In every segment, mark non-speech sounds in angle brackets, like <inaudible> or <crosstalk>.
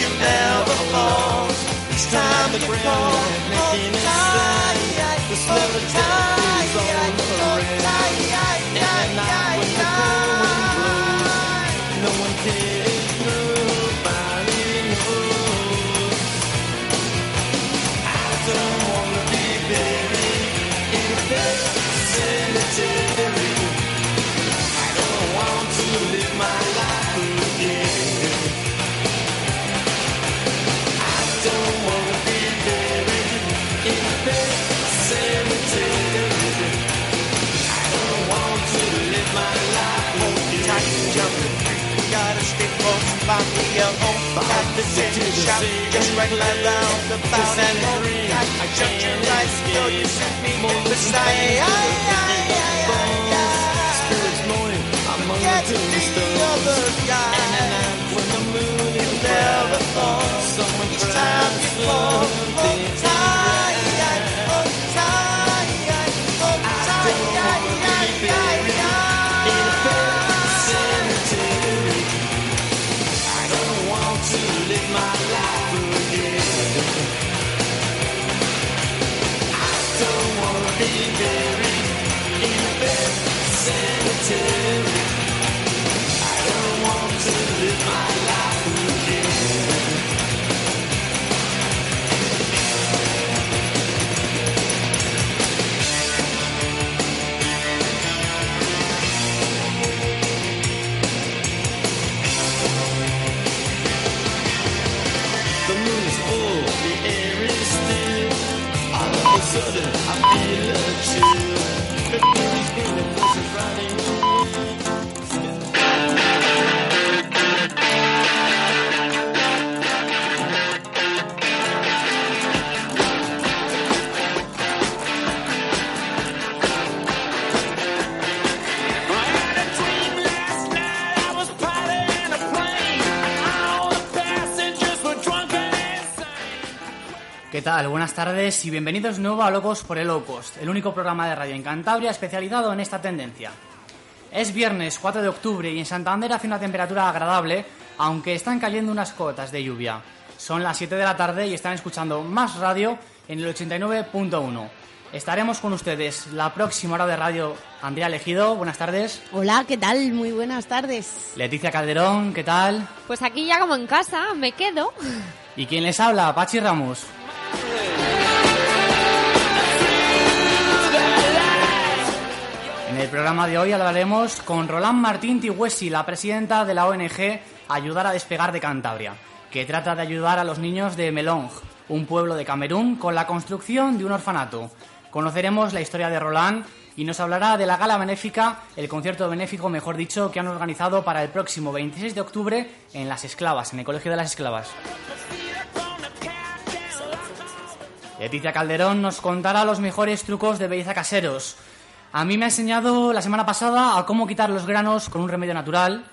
you never fall. It's time to you fall, oh, making it sad. The. shop, just right around the fountain. I jumped your right, though you sent me beside. Spirits moaning, I'm on the tombstone. And then when the moon is never falls. Someone tries to fall. ¿Qué tal? Buenas tardes y bienvenidos de nuevo a Locos por el Low Cost, el único programa de radio en Cantabria especializado en esta tendencia. Es viernes 4 de octubre y en Santander hace una temperatura agradable, aunque están cayendo unas cotas de lluvia. Son las 7 de la tarde y están escuchando más radio en el 89.1. Estaremos con ustedes la próxima hora de radio. Andrea Elegido, buenas tardes. Hola, ¿qué tal? Muy buenas tardes. Leticia Calderón, ¿qué tal? Pues aquí ya como en casa, me quedo. ¿Y quién les habla? Pachi Ramos. En el programa de hoy hablaremos con Roland Martín Tigüesi, la presidenta de la ONG Ayudar a Despegar de Cantabria, que trata de ayudar a los niños de Melong, un pueblo de Camerún, con la construcción de un orfanato. Conoceremos la historia de Roland y nos hablará de la gala benéfica, el concierto benéfico, mejor dicho, que han organizado para el próximo 26 de octubre en Las Esclavas, en el Colegio de las Esclavas. Leticia Calderón nos contará los mejores trucos de belleza caseros. A mí me ha enseñado la semana pasada a cómo quitar los granos con un remedio natural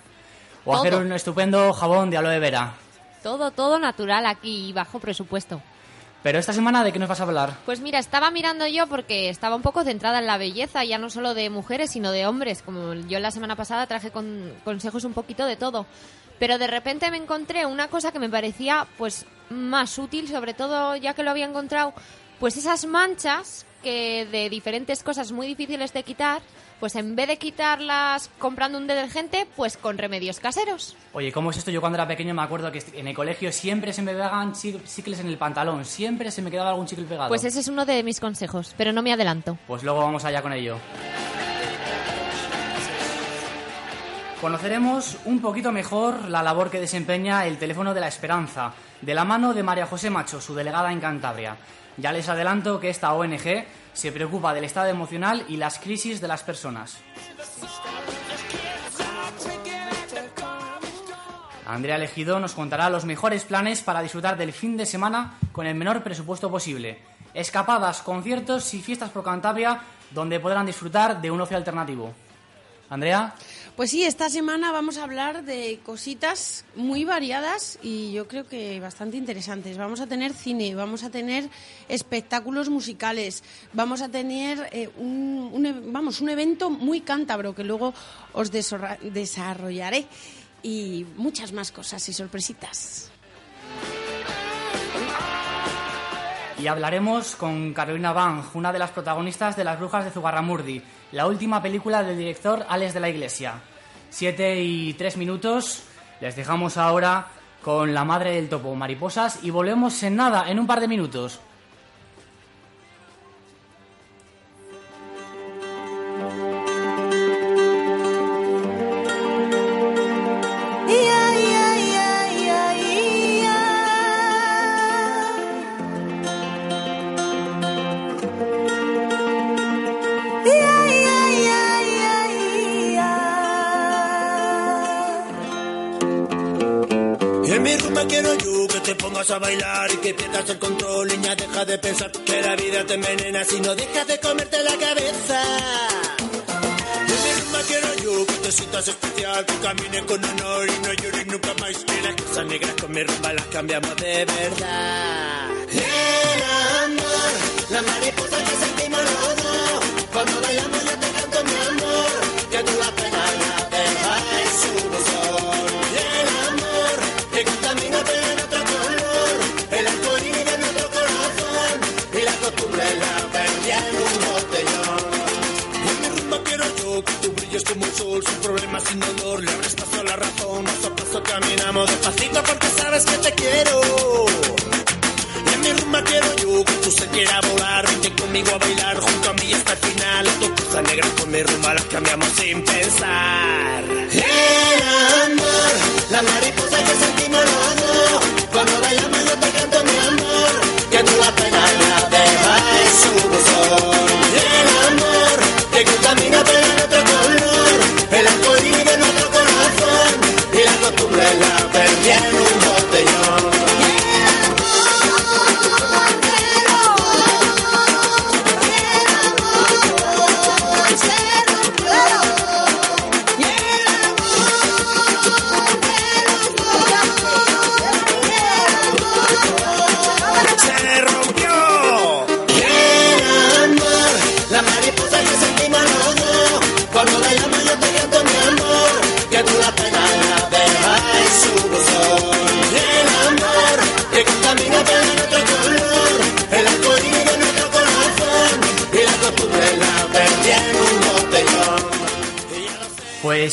o Todo. hacer un estupendo jabón de aloe vera. Todo, todo natural aquí y bajo presupuesto. Pero esta semana, ¿de qué nos vas a hablar? Pues mira, estaba mirando yo porque estaba un poco centrada en la belleza, ya no solo de mujeres, sino de hombres. Como yo la semana pasada traje con consejos un poquito de todo. Pero de repente me encontré una cosa que me parecía pues más útil, sobre todo ya que lo había encontrado, pues esas manchas que de diferentes cosas muy difíciles de quitar, pues en vez de quitarlas comprando un detergente, pues con remedios caseros. Oye, ¿cómo es esto? Yo cuando era pequeño me acuerdo que en el colegio siempre se me pegaban chi- chicles en el pantalón, siempre se me quedaba algún chicle pegado. Pues ese es uno de mis consejos, pero no me adelanto. Pues luego vamos allá con ello. Conoceremos un poquito mejor la labor que desempeña el teléfono de la esperanza, de la mano de María José Macho, su delegada en Cantabria. Ya les adelanto que esta ONG se preocupa del estado emocional y las crisis de las personas. Andrea Elegido nos contará los mejores planes para disfrutar del fin de semana con el menor presupuesto posible. Escapadas, conciertos y fiestas por Cantabria donde podrán disfrutar de un ocio alternativo. Andrea, Pues sí, esta semana vamos a hablar de cositas muy variadas y yo creo que bastante interesantes. Vamos a tener cine, vamos a tener espectáculos musicales, vamos a tener eh, un, e- vamos, un evento muy cántabro que luego os desarrollaré y muchas más cosas y sorpresitas. y hablaremos con Carolina Bang, una de las protagonistas de Las Brujas de Zugarramurdi, la última película del director Alex de la Iglesia. Siete y tres minutos, les dejamos ahora con La Madre del Topo, Mariposas, y volvemos en nada, en un par de minutos. Pongas a bailar y que pierdas el control, niña, deja de pensar que la vida te envenena si no dejas de comerte la cabeza. En mi rumba quiero yo que te sientas especial, que camines con honor y no llores nunca más. Y las cosas negras con mi rumba las cambiamos de verdad. El amor, la mariposa que sentimos los dos, cuando bailamos yo te canto mi amor, sol, sin problemas, sin dolor, le abres paso a la razón, paso a paso caminamos despacito porque sabes que te quiero. Y en mi rumba quiero yo que tú se quiera volar, vente conmigo a bailar junto a mí hasta el final. Tus cosas negras con mi rumba las cambiamos sin pensar. El amor, la mariposa que sentimos los cuando bailamos yo te canto mi amor, que tú la pena la dejas su buzón. El amor, que contamina pero la costumbre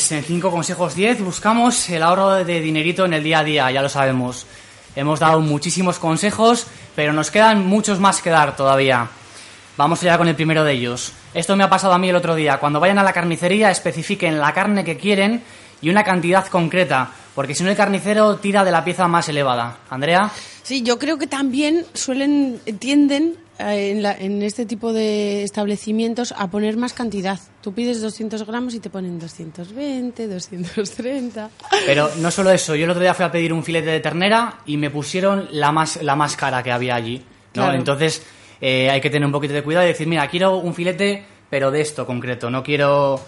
Pues en 5 consejos 10 buscamos el ahorro de dinerito en el día a día, ya lo sabemos. Hemos dado muchísimos consejos, pero nos quedan muchos más que dar todavía. Vamos allá con el primero de ellos. Esto me ha pasado a mí el otro día. Cuando vayan a la carnicería, especifiquen la carne que quieren y una cantidad concreta, porque si no el carnicero tira de la pieza más elevada. Andrea, Sí, yo creo que también suelen, tienden en, la- en este tipo de establecimientos a poner más cantidad. Tú pides 200 gramos y te ponen 220, 230. <laughs> pero no solo eso. Yo el otro día fui a pedir un filete de ternera y me pusieron la más, la más cara que había allí. ¿no? Claro. Entonces eh, hay que tener un poquito de cuidado y decir, mira, quiero un filete, pero de esto concreto. No quiero,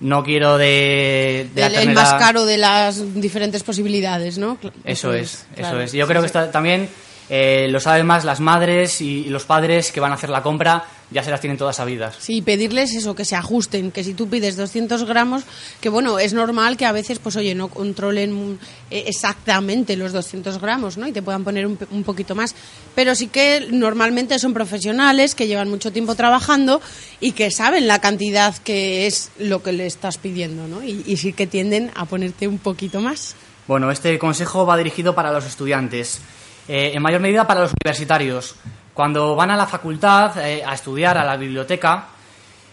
no quiero de, de la el, el más caro de las diferentes posibilidades, ¿no? Eso es, eso claro. es. Yo Sí, creo que sí. está, también eh, lo saben más las madres y los padres que van a hacer la compra, ya se las tienen todas sabidas. Sí, pedirles eso, que se ajusten, que si tú pides 200 gramos, que bueno, es normal que a veces, pues oye, no controlen eh, exactamente los 200 gramos, ¿no? Y te puedan poner un, un poquito más. Pero sí que normalmente son profesionales que llevan mucho tiempo trabajando y que saben la cantidad que es lo que le estás pidiendo, ¿no? Y, y sí que tienden a ponerte un poquito más. Bueno, este consejo va dirigido para los estudiantes, eh, en mayor medida para los universitarios. Cuando van a la facultad eh, a estudiar, a la biblioteca,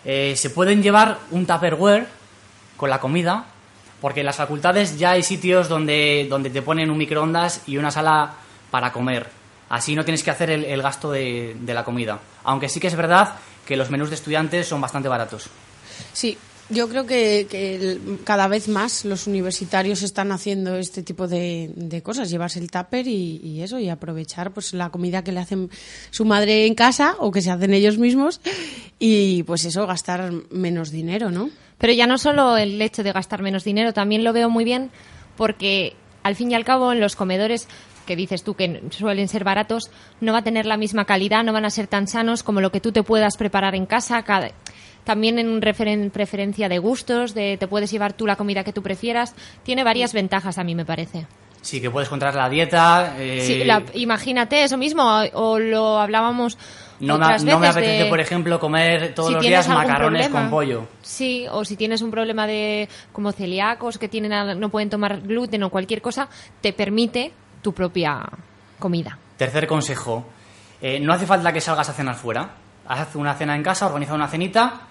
eh, se pueden llevar un Tupperware con la comida, porque en las facultades ya hay sitios donde, donde te ponen un microondas y una sala para comer. Así no tienes que hacer el, gasto de, de la comida. Aunque sí que es verdad que los menús de estudiantes son bastante baratos. Sí, yo creo que, que cada vez más los universitarios están haciendo este tipo de, de cosas, llevarse el tupper y, y eso, y aprovechar pues la comida que le hacen su madre en casa o que se hacen ellos mismos y pues eso, gastar menos dinero, ¿no? Pero ya no solo el hecho de gastar menos dinero, también lo veo muy bien porque al fin y al cabo en los comedores que dices tú que suelen ser baratos, no va a tener la misma calidad, no van a ser tan sanos como lo que tú te puedas preparar en casa. cada- también en referen- preferencia de gustos, de te puedes llevar tú la comida que tú prefieras. Tiene varias ventajas, a mí me parece. Sí, que puedes controlar la dieta. eh, Sí, la- imagínate eso mismo, o, lo hablábamos no, me, no me apetece, de- por ejemplo, comer todos si los días macarrones problema. con pollo. Sí, o si tienes un problema de como celíacos que tienen no pueden tomar gluten o cualquier cosa, te permite tu propia comida. Tercer consejo. eh, no hace falta que salgas a cenar fuera. Haz una cena en casa, organiza una cenita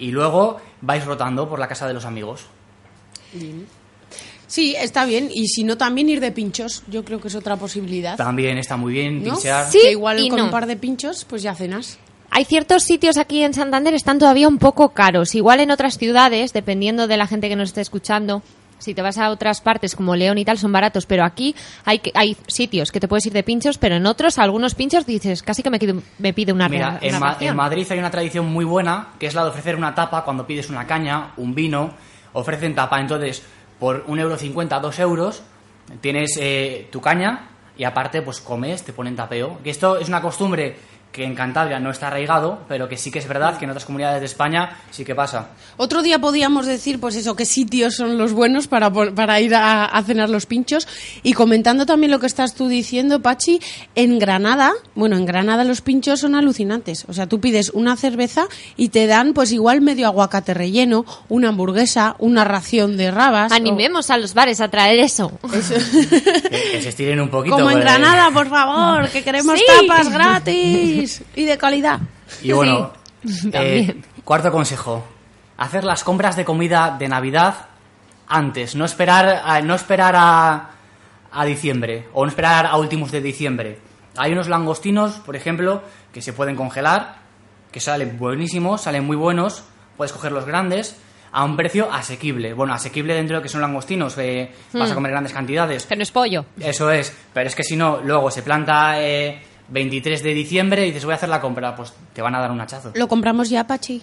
y luego vais rotando por la casa de los amigos. Sí, está bien. Y si no, también ir de pinchos. Yo creo que es otra posibilidad. También está muy bien ¿no? pinchear. Sí, Que igual y con no. un par de pinchos, pues ya cenas. Hay ciertos sitios aquí en Santander están todavía un poco caros. Igual en otras ciudades, dependiendo de la gente que nos esté escuchando, si te vas a otras partes como León y tal, son baratos. Pero aquí hay, hay sitios que te puedes ir de pinchos, pero en otros, algunos pinchos dices, casi que me, me pide una, Mira, en, una Ma- ración. en Madrid hay una tradición muy buena que es la de ofrecer una tapa cuando pides una caña, un vino, ofrecen tapa. Entonces, por un euro cincuenta, dos euros, tienes eh, tu caña y aparte, pues comes, te ponen tapeo. Que esto es una costumbre que en Cantabria no está arraigado, pero que sí que es verdad que en otras comunidades de España sí que pasa. Otro día podíamos decir, pues eso, qué sitios son los buenos para, para ir a, a cenar los pinchos. Y comentando también lo que estás tú diciendo, Pachi, en Granada, bueno, en Granada los pinchos son alucinantes. O sea, tú pides una cerveza y te dan, pues igual medio aguacate relleno, una hamburguesa, una ración de rabas. o- Animemos a los bares a traer eso. Eso. Que, que se estiren un poquito. Como en Granada, por favor, que queremos Sí. tapas gratis y de calidad. Y bueno, Sí, eh, cuarto consejo, hacer las compras de comida de Navidad antes, no esperar a, no esperar a, a diciembre o no esperar a últimos de diciembre. Hay unos langostinos, por ejemplo, que se pueden congelar, que salen buenísimos, salen muy buenos, puedes coger los grandes a un precio asequible. Bueno, asequible dentro de lo que son langostinos, eh, vas a comer grandes cantidades. Que no es pollo. Eso es, pero es que si no, luego se planta eh, 23 de diciembre y dices voy a hacer la compra, pues te van a dar un hachazo. Lo compramos ya, Pachi.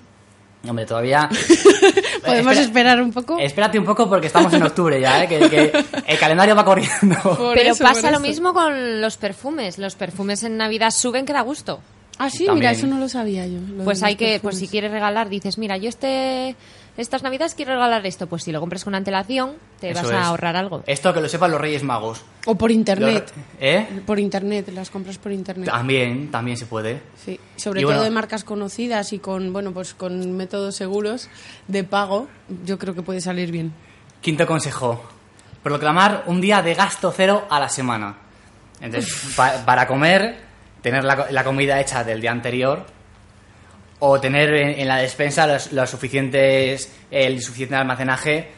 Hombre, todavía... <laughs> Podemos Espera- esperar un poco. Espérate un poco porque estamos en octubre ya, ¿eh? que, que el calendario va corriendo. <laughs> Por Pero eso, pasa por lo eso. mismo con los perfumes. Los perfumes en Navidad suben que da gusto. Ah, sí, También. mira, eso no lo sabía yo. lo de Pues los hay que, pues perfumes. si quieres regalar, dices, mira, yo este, estas navidades quiero regalar esto. Pues si lo compras con antelación, te Eso vas es. a ahorrar algo. Esto que lo sepan los Reyes Magos. O por internet. Los- ¿Eh? Por internet, las compras por internet. También, también se puede. Sí, sobre Y todo bueno- de marcas conocidas y con, bueno, pues con métodos seguros de pago, yo creo que puede salir bien. Quinto consejo. Proclamar un día de gasto cero a la semana. Entonces, pa- para comer, tener la, la comida hecha del día anterior o tener en, en la despensa los, los suficientes, el suficiente almacenaje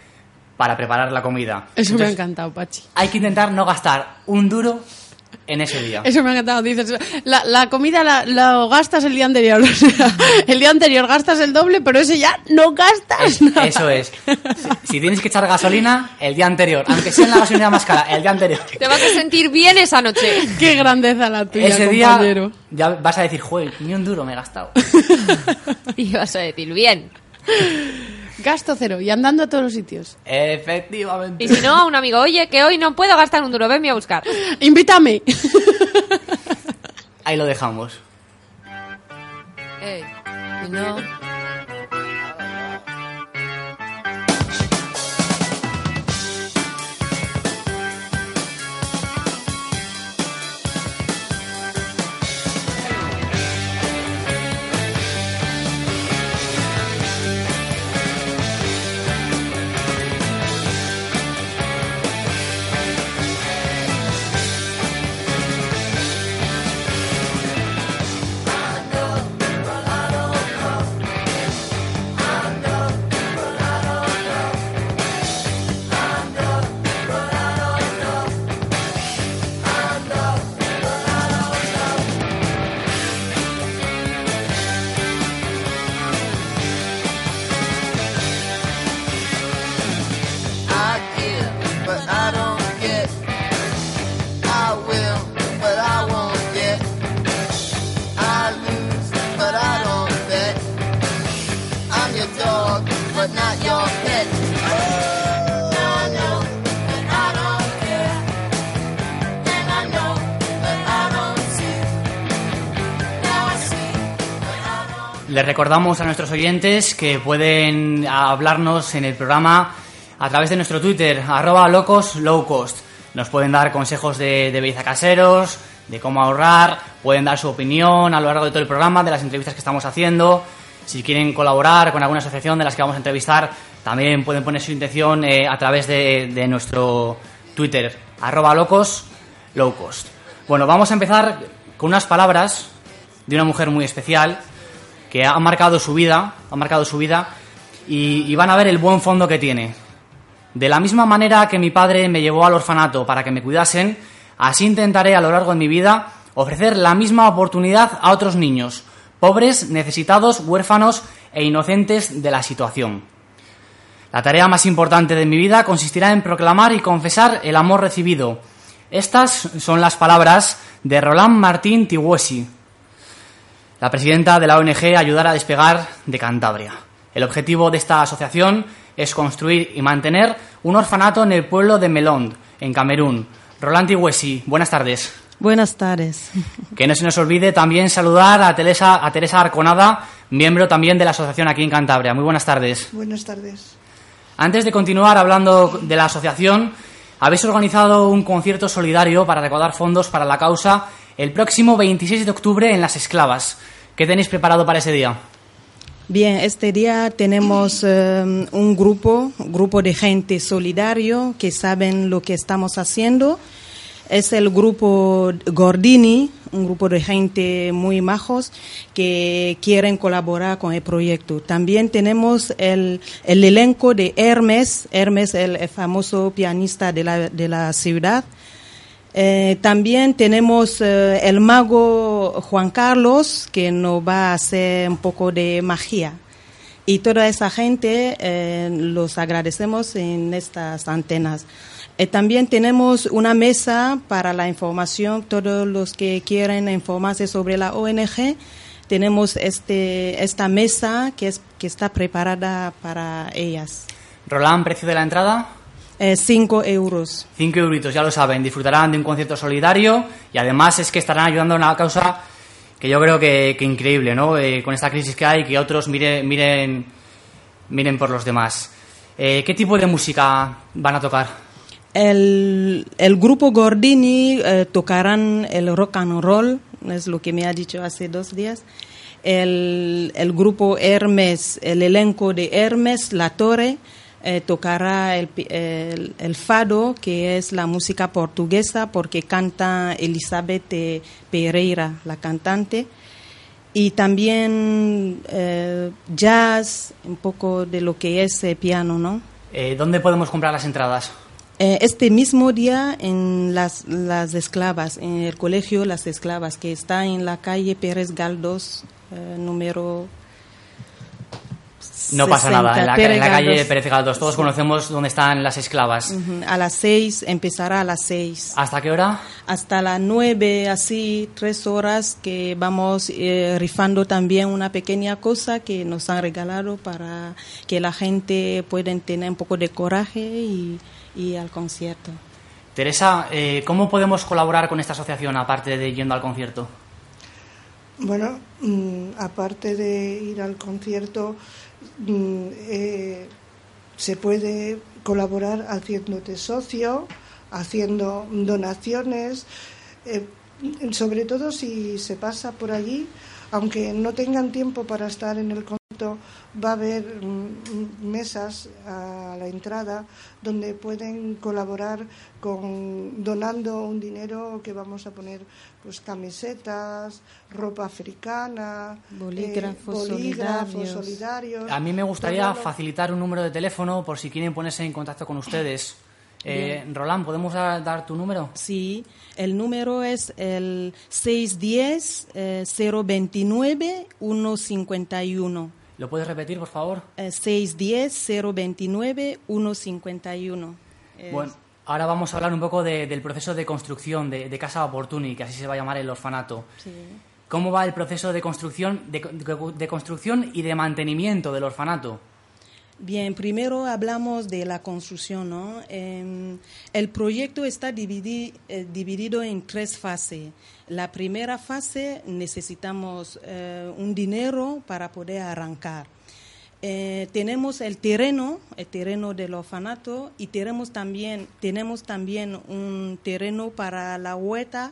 para preparar la comida. Eso me ha encantado, Pachi. Hay que intentar no gastar un duro en ese día. Eso me ha encantado. Dices, la, la comida la, la gastas el día anterior. <laughs> O sea, el día anterior gastas el doble, pero ese ya no gastas Es- nada. eso es. <laughs> Si, si tienes que echar gasolina, el día anterior. Aunque sea en la gasolina más cara, el día anterior. Te vas a sentir bien esa noche. Qué grandeza la tuya, Ese día ya vas a decir, joder, ni un duro me he gastado. <laughs> Y vas a decir, bien. Gasto cero y andando a todos los sitios. Efectivamente. Y si no, a un amigo, oye, que hoy no puedo gastar un duro, venme a buscar. <laughs> Invítame. Ahí lo dejamos. No. Recordamos a nuestros oyentes que pueden hablarnos en el programa a través de nuestro Twitter, arroba locos low cost. Nos pueden dar consejos de, de belleza caseros, de cómo ahorrar, pueden dar su opinión a lo largo de todo el programa, de las entrevistas que estamos haciendo. Si quieren colaborar con alguna asociación de las que vamos a entrevistar, también pueden poner su intención eh, a través de, de nuestro Twitter, arroba locos low cost. Bueno, vamos a empezar con unas palabras de una mujer muy especial que ha marcado su vida, ha marcado su vida y, van a ver el buen fondo que tiene. De la misma manera que mi padre me llevó al orfanato para que me cuidasen, así intentaré a lo largo de mi vida ofrecer la misma oportunidad a otros niños, pobres, necesitados, huérfanos e inocentes de la situación. La tarea más importante de mi vida consistirá en proclamar y confesar el amor recibido. Estas son las palabras de Roland Martín Tiwesi, la presidenta de la ONG Ayudar a Despegar de Cantabria. El objetivo de esta asociación es construir y mantener un orfanato en el pueblo de Melond, en Camerún. Roland Tiwesi, buenas tardes. Buenas tardes. <laughs> Que no se nos olvide también saludar a Teresa, a Teresa Arconada, miembro también de la asociación aquí en Cantabria. Muy buenas tardes. Buenas tardes. Antes de continuar hablando de la asociación, habéis organizado un concierto solidario para recaudar fondos para la causa el próximo 26 de octubre en Las Esclavas. ¿Qué tenéis preparado para ese día? Bien, este día tenemos eh, un grupo, un grupo de gente solidario que saben lo que estamos haciendo. Es el grupo Gordini, un grupo de gente muy majos que quieren colaborar con el proyecto. También tenemos el, el elenco de Hermes, Hermes, el famoso pianista de la, de la ciudad. Eh, también tenemos eh, el mago Juan Carlos, que nos va a hacer un poco de magia. Y toda esa gente eh, los agradecemos en estas antenas. También tenemos una mesa para la información, todos los que quieren informarse sobre la ONG. Tenemos este, esta mesa que, es, que está preparada para ellas. Roland, precio de la entrada. Eh, cinco euros. 5 euritos, ya lo saben, disfrutarán de un concierto solidario y además es que estarán ayudando a una causa que yo creo que, que increíble, ¿no? Eh, con esta crisis que hay, que otros mire- miren, miren por los demás. Eh, ¿Qué tipo de música van a tocar? El, el grupo Gordini eh, tocarán el rock and roll, es lo que me ha dicho hace dos días. El, el grupo Hermes, el elenco de Hermes, La Torre, eh, tocará el, el- el fado, que es la música portuguesa, porque canta Elizabeth Pereira, la cantante. Y también eh, jazz, un poco de lo que es eh, piano, ¿no? Eh, ¿Dónde podemos comprar las entradas? Este mismo día en las, las esclavas, en el colegio Las Esclavas, que está en la calle Pérez Galdós, número. No pasa 60, nada, en la, Pérez en la calle. Pérez Galdós. Todos conocemos dónde están las esclavas. A las seis, empezará a las seis. ¿Hasta qué hora? Hasta las nueve, así, tres horas, que vamos eh, rifando también una pequeña cosa que nos han regalado para que la gente pueda tener un poco de coraje y, y al concierto. Teresa, eh, ¿cómo podemos colaborar con esta asociación aparte de yendo al concierto? Bueno, mm, aparte de ir al concierto, eh, se puede colaborar haciéndote socio, haciendo donaciones, eh, sobre todo si se pasa por allí, aunque no tengan tiempo para estar en el va a haber mm, mesas a la entrada donde pueden colaborar con donando un dinero que vamos a poner pues camisetas, ropa africana, Bolígrafos eh, bolígrafos solidarios. solidarios. A mí me gustaría facilitar un número de teléfono por si quieren ponerse en contacto con ustedes. Eh, Roland, ¿podemos dar, dar tu número? Sí, el número es el 610-029-151. ¿Lo puedes repetir, por favor? Eh, 610-029-151. Es- Bueno, ahora vamos a hablar un poco de- del proceso de construcción de, de Casa Opportuni, que así se va a llamar el orfanato. sí. ¿Cómo va el proceso de construcción, de construcción y de mantenimiento del orfanato? Bien, primero hablamos de la construcción. Em, el proyecto está eh, dividido en tres fases. La primera fase necesitamos eh, un dinero para poder arrancar. Eh, tenemos el terreno, el terreno del orfanato, y tenemos también, tenemos también un terreno para la huerta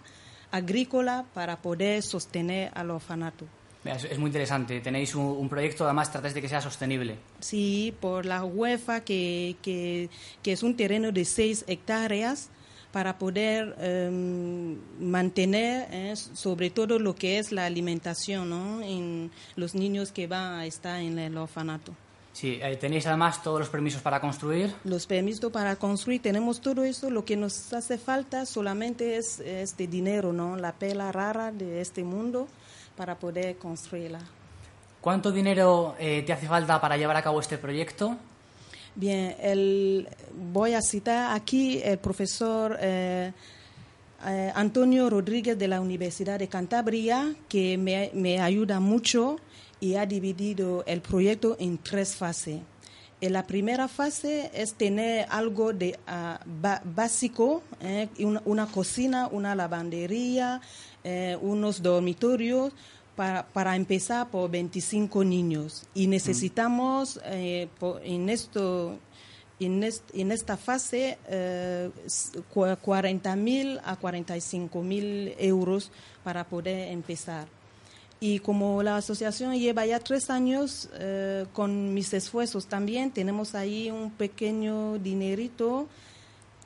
agrícola para poder sostener al orfanato. Es, muy interesante. Tenéis un, un proyecto, además tratáis de que sea sostenible. Sí, por la UEFA, que, que, que es un terreno de seis hectáreas para poder em, mantener eh, sobre todo lo que es la alimentación ¿no? en los niños que van a estar en el orfanato. Sí, eh, tenéis además todos los permisos para construir. Los permisos para construir, tenemos todo eso, lo que nos hace falta solamente es este dinero, ¿no? la pela rara de este mundo para poder construirla. ¿Cuánto dinero eh, te hace falta para llevar a cabo este proyecto? Bien, el, voy a citar aquí el profesor eh, eh, Antonio Rodríguez de la Universidad de Cantabria, que me, me ayuda mucho y ha dividido el proyecto en tres fases. En la primera fase es tener algo de ba- básico, eh, una, una cocina, una lavandería, eh, unos dormitorios, para, para empezar por 25 niños. Y necesitamos eh, en, esto, en, est- en esta fase eh, s- cua- 40 mil a 45 mil euros para poder empezar. Y como la asociación lleva ya tres años eh, con mis esfuerzos también, tenemos ahí un pequeño dinerito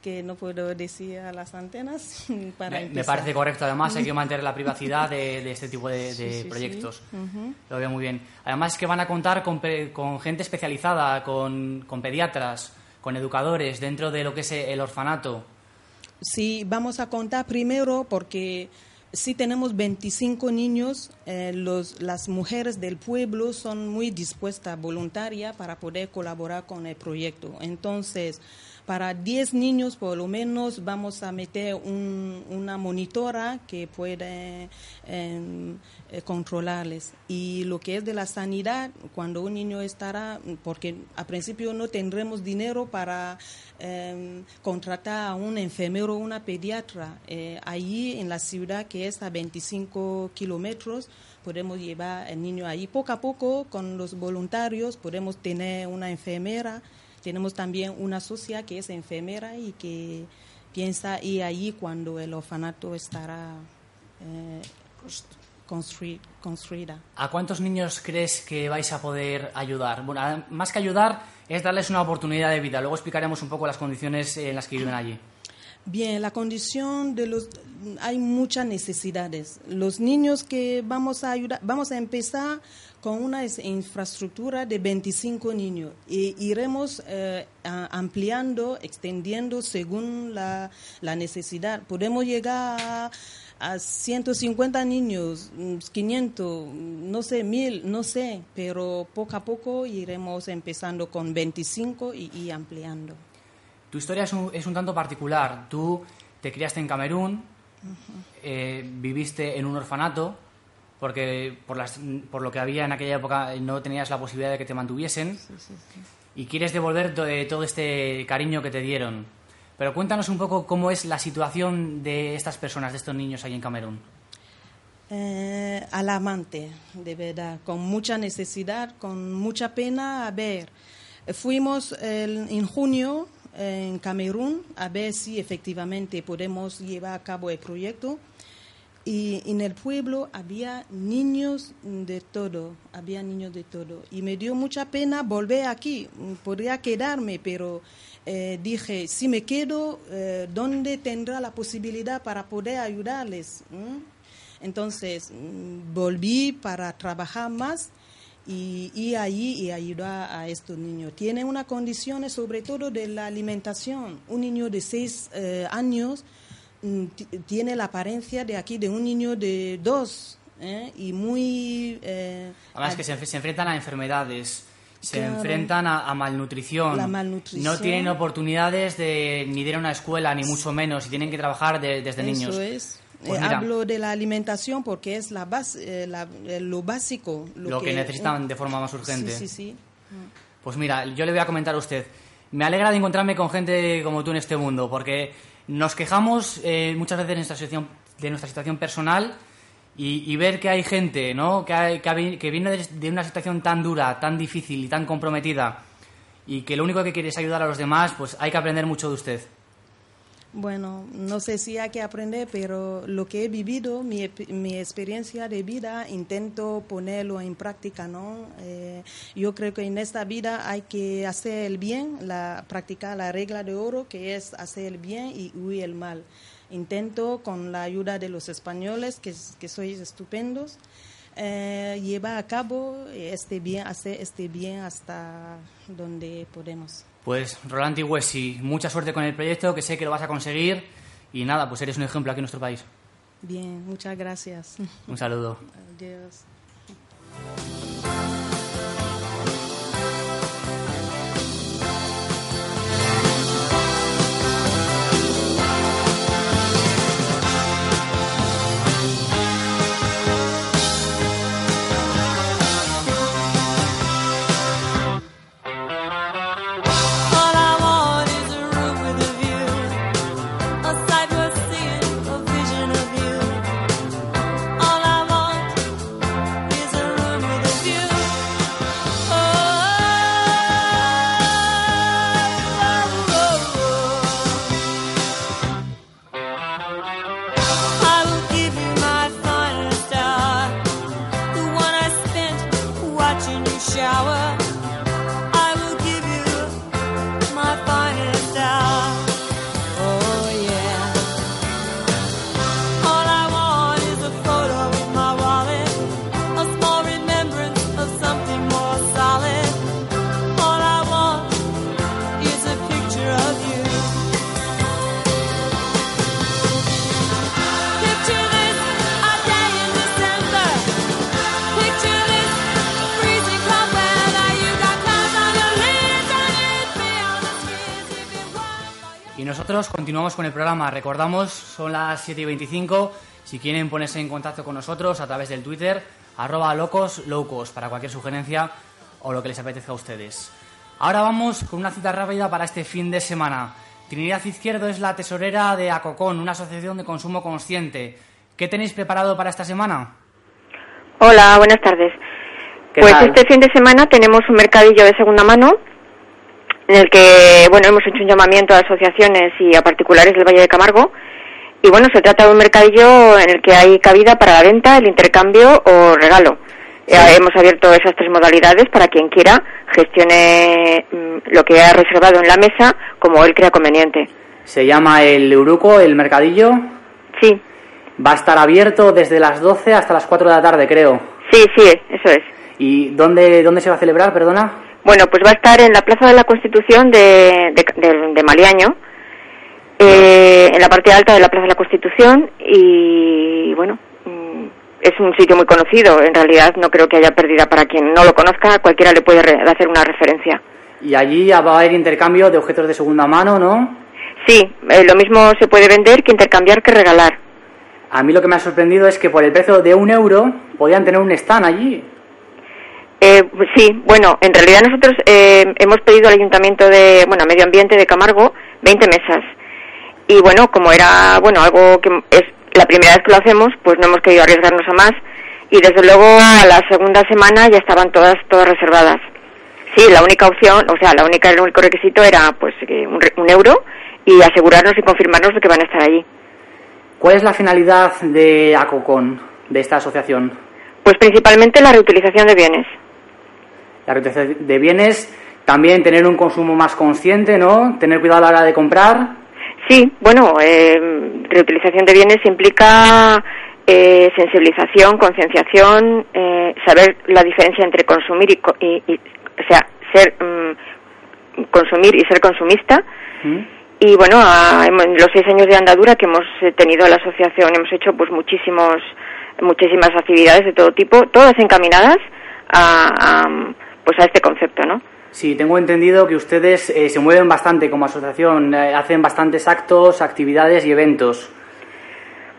que no puedo decir a las antenas <laughs> para Me, me parece correcto. Además, hay que <laughs> mantener la privacidad de, de este tipo de, de Sí, sí, sí. proyectos. Ujú. Lo veo muy bien. Además, es que van a contar con, con gente especializada, con, con pediatras, con educadores dentro de lo que es el orfanato. Sí, vamos a contar primero porque si tenemos 25 niños, eh, los, las mujeres del pueblo son muy dispuestas, voluntarias, para poder colaborar con el proyecto. Entonces, para 10 niños por lo menos vamos a meter un- una monitora que puede em, eh, controlarles. Y lo que es de la sanidad, cuando un niño estará, porque al principio no tendremos dinero para em, contratar a un enfermero o una pediatra. Eh, allí en la ciudad, que es a 25 kilómetros, podemos llevar el niño ahí. Poco a poco, con los voluntarios, podemos tener una enfermera. Tenemos también una socia que es enfermera y que piensa ir allí cuando el orfanato estará eh, construi- construida. ¿A cuántos niños crees que vais a poder ayudar? Bueno, más que ayudar es darles una oportunidad de vida. Luego explicaremos un poco las condiciones en las que viven allí. Bien, la condición de los hay muchas necesidades. Los niños que vamos a ayudar, vamos a empezar con una es- infraestructura de 25 niños y iremos eh, ampliando, extendiendo según la, la necesidad. Podemos llegar a, a 150 niños, mm, 500, no sé, 1000, no sé, pero poco a poco iremos empezando con 25 y, y ampliando. Tu historia es un, es un tanto particular. Tú te criaste en Camerún, eh, viviste en un orfanato, porque por, las- por lo que había en aquella época no tenías la posibilidad de que te mantuviesen, y quieres devolver to- eh, todo este cariño que te dieron. Pero cuéntanos un poco cómo es la situación de estas personas, de estos niños ahí en Camerún. Eh, alarmante, de verdad, con mucha necesidad, con mucha pena. A ver, eh, fuimos el- en junio eh, en Camerún a ver si efectivamente podemos llevar a cabo el proyecto. Y en el pueblo había niños de todo, había niños de todo. Y me dio mucha pena volver aquí. Podría quedarme, pero eh, dije, si me quedo, eh, ¿dónde tendrá la posibilidad para poder ayudarles? ¿Mm? Entonces, mm, volví para trabajar más y ir allí y ayudar a estos niños. Tienen unas condiciones, sobre todo de la alimentación. Un niño de seis eh, años tiene la apariencia de aquí de un niño de dos ¿eh? y muy... eh, Además que se, se enfrentan a enfermedades, se Claro. enfrentan a, a malnutrición. La malnutrición. No tienen oportunidades de ni de ir a una escuela, ni mucho menos, y tienen que trabajar de- desde niños. Eso es. Pues Eh, hablo de la alimentación porque es la base, eh, la- eh, lo básico. Lo que necesitan de forma más urgente. Sí, sí, sí. Pues mira, yo le voy a comentar a usted. Me alegra de encontrarme con gente como tú en este mundo, porque nos quejamos eh, muchas veces de nuestra situación, de nuestra situación personal y, ver que hay gente ¿no? que, que, viene de una situación tan dura, tan difícil y tan comprometida y que lo único que quiere es ayudar a los demás, pues hay que aprender mucho de usted. Bueno, no sé si hay que aprender, pero lo que he vivido, mi, mi experiencia de vida, intento ponerlo en práctica, ¿no? Eh, yo creo que en esta vida hay que hacer el bien, la, practicar la regla de oro, que es hacer el bien y huir el mal. Intento, con la ayuda de los españoles, que, que sois estupendos, eh, llevar a cabo este bien, hacer este bien hasta donde podemos. Pues Roland Huesi, mucha suerte con el proyecto, que sé que lo vas a conseguir y nada, pues eres un ejemplo aquí en nuestro país. Bien, muchas gracias. Un saludo. Adiós. Continuamos con el programa. Recordamos, son las 7 y 25. Si quieren ponerse en contacto con nosotros a través del Twitter, arroba locos locos, para cualquier sugerencia o lo que les apetezca a ustedes. Ahora vamos con una cita rápida para este fin de semana. Trinidad Izquierdo es la tesorera de Acocon, una asociación de consumo consciente. ¿Qué tenéis preparado para esta semana? Hola, buenas tardes. ¿Qué Pues tal? este fin de semana tenemos un mercadillo de segunda mano en el que, bueno, hemos hecho un llamamiento a asociaciones y a particulares del Valle de Camargo Y bueno, se trata de un mercadillo en el que hay cabida para la venta, el intercambio o regalo. Eh, hemos abierto esas tres modalidades para quien quiera gestione mm, lo que ha reservado en la mesa como él crea conveniente. Se llama el Euruco, el mercadillo. Sí, Va a estar abierto desde las 12 hasta las 4 de la tarde, creo. sí, sí, eso es. ¿Y dónde, dónde se va a celebrar, perdona? Bueno, pues va a estar en la Plaza de la Constitución de, de, de- de Maliaño, eh, en la parte alta de la Plaza de la Constitución y bueno, mm, es un sitio muy conocido. En realidad no creo que haya pérdida para quien no lo conozca, cualquiera le puede re- hacer una referencia. Y allí va a haber intercambio de objetos de segunda mano, ¿no? Sí, eh, lo mismo se puede vender que intercambiar que regalar. A mí lo que me ha sorprendido es que por el precio de un euro podían tener un stand allí. Eh, pues sí, bueno, en realidad nosotros eh, hemos pedido al Ayuntamiento de, bueno, Medio Ambiente de Camargo 20 mesas. Y bueno, como era, bueno, algo que es la primera vez que lo hacemos, pues no hemos querido arriesgarnos a más. Y desde luego a la segunda semana ya estaban todas, todas reservadas. Sí, la única opción, o sea, la única, el único requisito era pues un, un euro y asegurarnos y confirmarnos de que van a estar allí. ¿Cuál es la finalidad de ACOCON, de esta asociación? Pues principalmente la reutilización de bienes. La reutilización de bienes, también tener un consumo más consciente, ¿no? Tener cuidado a la hora de comprar. Sí, bueno, eh, reutilización de bienes implica eh, sensibilización, concienciación, eh, saber la diferencia entre consumir y, y- y- o sea, ser mm, consumir y ser consumista. Y bueno, a- en los seis años de andadura que hemos eh, tenido la asociación hemos hecho pues muchísimos, muchísimas actividades de todo tipo, todas encaminadas a, a, pues a este concepto, ¿no? Sí, tengo entendido que ustedes eh, se mueven bastante como asociación, eh, hacen bastantes actos, actividades y eventos.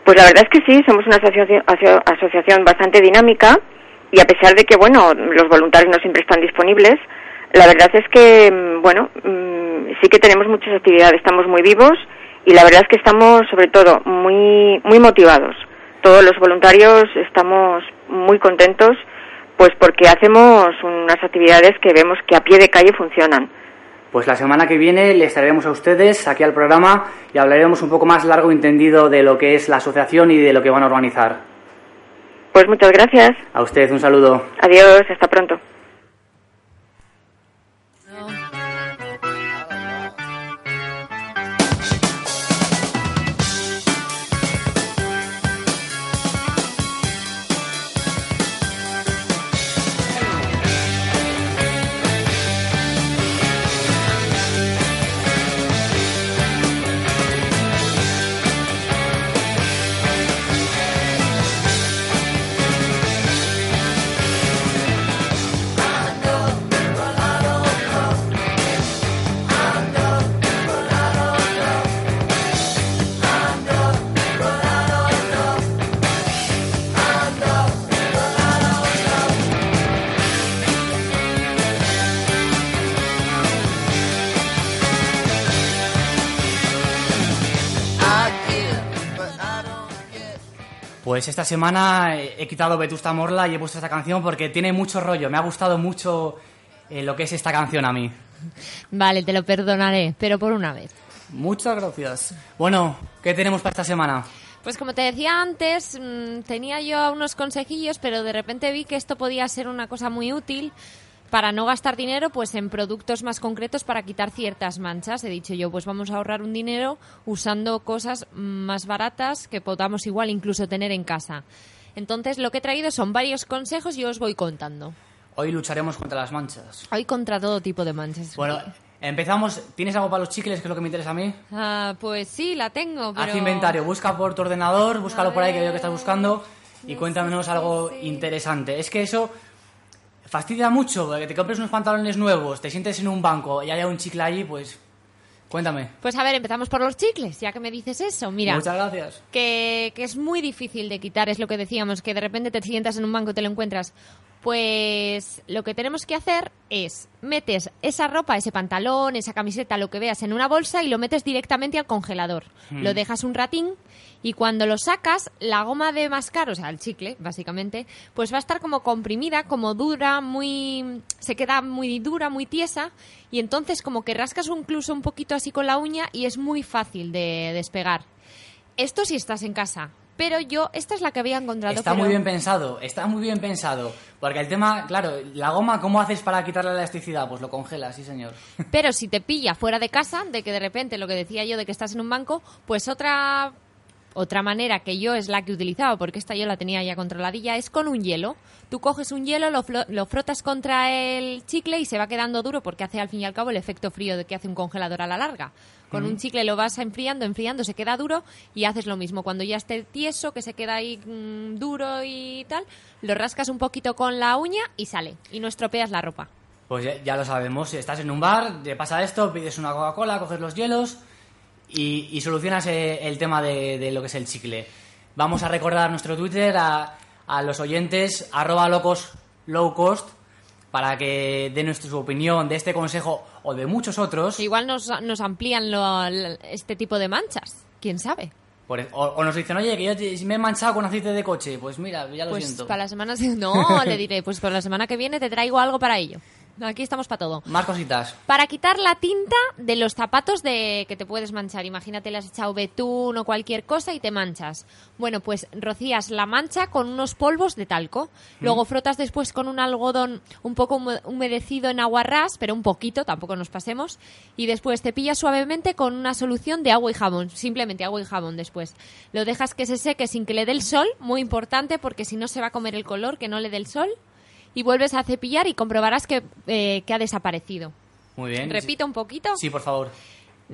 Pues la verdad es que sí, somos una asociación, aso- asociación bastante dinámica y a pesar de que, bueno, los voluntarios no siempre están disponibles, la verdad es que, mm, bueno, mm, sí que tenemos muchas actividades, estamos muy vivos y la verdad es que estamos, sobre todo, muy, muy motivados. Todos los voluntarios estamos muy contentos, pues porque hacemos unas actividades que vemos que a pie de calle funcionan. Pues la semana que viene les traeremos a ustedes aquí al programa y hablaremos un poco más largo y entendido de lo que es la asociación y de lo que van a organizar. Pues muchas gracias. A usted un saludo. Adiós, hasta pronto. Pues esta semana he quitado Vetusta Morla y he puesto esta canción porque tiene mucho rollo. Me ha gustado mucho eh, lo que es esta canción a mí. Vale, te lo perdonaré, pero por una vez. Muchas gracias. Bueno, ¿qué tenemos para esta semana? Pues como te decía antes, mm, tenía yo unos consejillos, pero de repente vi que esto podía ser una cosa muy útil para no gastar dinero pues en productos más concretos para quitar ciertas manchas. He dicho yo, pues vamos a ahorrar un dinero usando cosas más baratas que podamos igual incluso tener en casa. Entonces lo que he traído son varios consejos y os voy contando. Hoy lucharemos contra las manchas. Hoy contra todo tipo de manchas. Bueno, empezamos. ¿Tienes algo para los chicles, que es lo que me interesa a mí? Ah, pues sí, la tengo, pero... Haz inventario, busca por tu ordenador, búscalo por ahí que veo que estás buscando y cuéntanos algo interesante. Es que eso fastidia mucho, que te compres unos pantalones nuevos, te sientes en un banco y haya un chicle allí, pues cuéntame. Pues a ver, empezamos por los chicles, ya que me dices eso. Mira, Muchas gracias. que, que es muy difícil de quitar, es lo que decíamos, que de repente te sientas en un banco y te lo encuentras. Pues lo que tenemos que hacer es metes esa ropa, ese pantalón, esa camiseta, lo que veas en una bolsa y lo metes directamente al congelador. Mm. Lo dejas un ratín y cuando lo sacas, la goma de mascar, o sea, el chicle, básicamente, pues va a estar como comprimida, como dura, muy se queda muy dura, muy tiesa y entonces como que rascas incluso un poquito así con la uña y es muy fácil de despegar. Esto si estás en casa. Pero yo, esta es la que había encontrado. Está pero- muy bien pensado, está muy bien pensado. Porque el tema, claro, la goma, ¿cómo haces para quitar la elasticidad? Pues lo congelas, sí señor. <laughs> Pero si te pilla fuera de casa, de que de repente lo que decía yo de que estás en un banco, pues otra otra manera que yo es la que utilizaba, porque esta yo la tenía ya controladilla, es con un hielo. Tú coges un hielo, lo, lo frotas contra el chicle y se va quedando duro porque hace al fin y al cabo el efecto frío de que hace un congelador a la larga. Con un chicle lo vas enfriando, enfriando, se queda duro y haces lo mismo. Cuando ya esté tieso, que se queda ahí mm, duro y tal, lo rascas un poquito con la uña y sale. Y no estropeas la ropa. Pues ya, ya lo sabemos, si estás en un bar, te pasa esto, pides una Coca-Cola, coges los hielos y, y solucionas eh, el tema de, de lo que es el chicle. Vamos a recordar nuestro Twitter a, a los oyentes, arroba locos low cost, para que den nuestra su opinión de este consejo o de muchos otros. Igual nos, nos amplían lo- este tipo de manchas. ¿Quién sabe? Por- e, o, o nos dicen, oye, que yo me he manchado con aceite de coche. Pues mira, ya lo Pues siento. para la semana... <laughs> No, le diré, pues para la semana que viene te traigo algo para ello. Aquí estamos para todo. Más cositas. Para quitar la tinta de los zapatos de que te puedes manchar. Imagínate, le has echado betún o cualquier cosa y te manchas. Bueno, pues rocías la mancha con unos polvos de talco. Luego frotas después con un algodón un poco hume- humedecido en agua ras, pero un poquito, tampoco nos pasemos. Y después cepillas suavemente con una solución de agua y jabón. Simplemente agua y jabón después. Lo dejas que se seque sin que le dé el sol, muy importante porque si no se va a comer el color, que no le dé el sol. Y vuelves a cepillar y comprobarás que, eh, que ha desaparecido. Muy bien. Repito un poquito. Sí, por favor.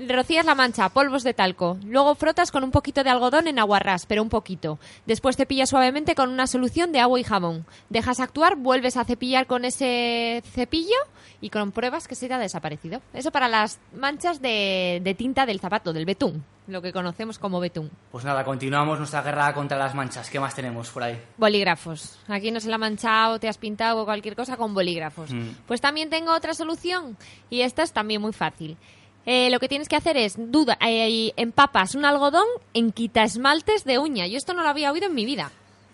Rocías la mancha, polvos de talco. Luego frotas con un poquito de algodón en agua ras, pero un poquito. Después cepillas suavemente con una solución de agua y jabón. Dejas actuar, vuelves a cepillar con ese cepillo y compruebas que se te ha desaparecido. Eso para las manchas de, de tinta del zapato, del betún, lo que conocemos como betún. Pues nada, continuamos nuestra guerra contra las manchas. ¿Qué más tenemos por ahí? Bolígrafos. Aquí no se la ha manchado, te has pintado o cualquier cosa con bolígrafos. Mm. Pues también tengo otra solución y esta es también muy fácil. Eh, lo que tienes que hacer es, duda, eh, empapas un algodón en quita esmaltes de uña. Yo esto no lo había oído en mi vida.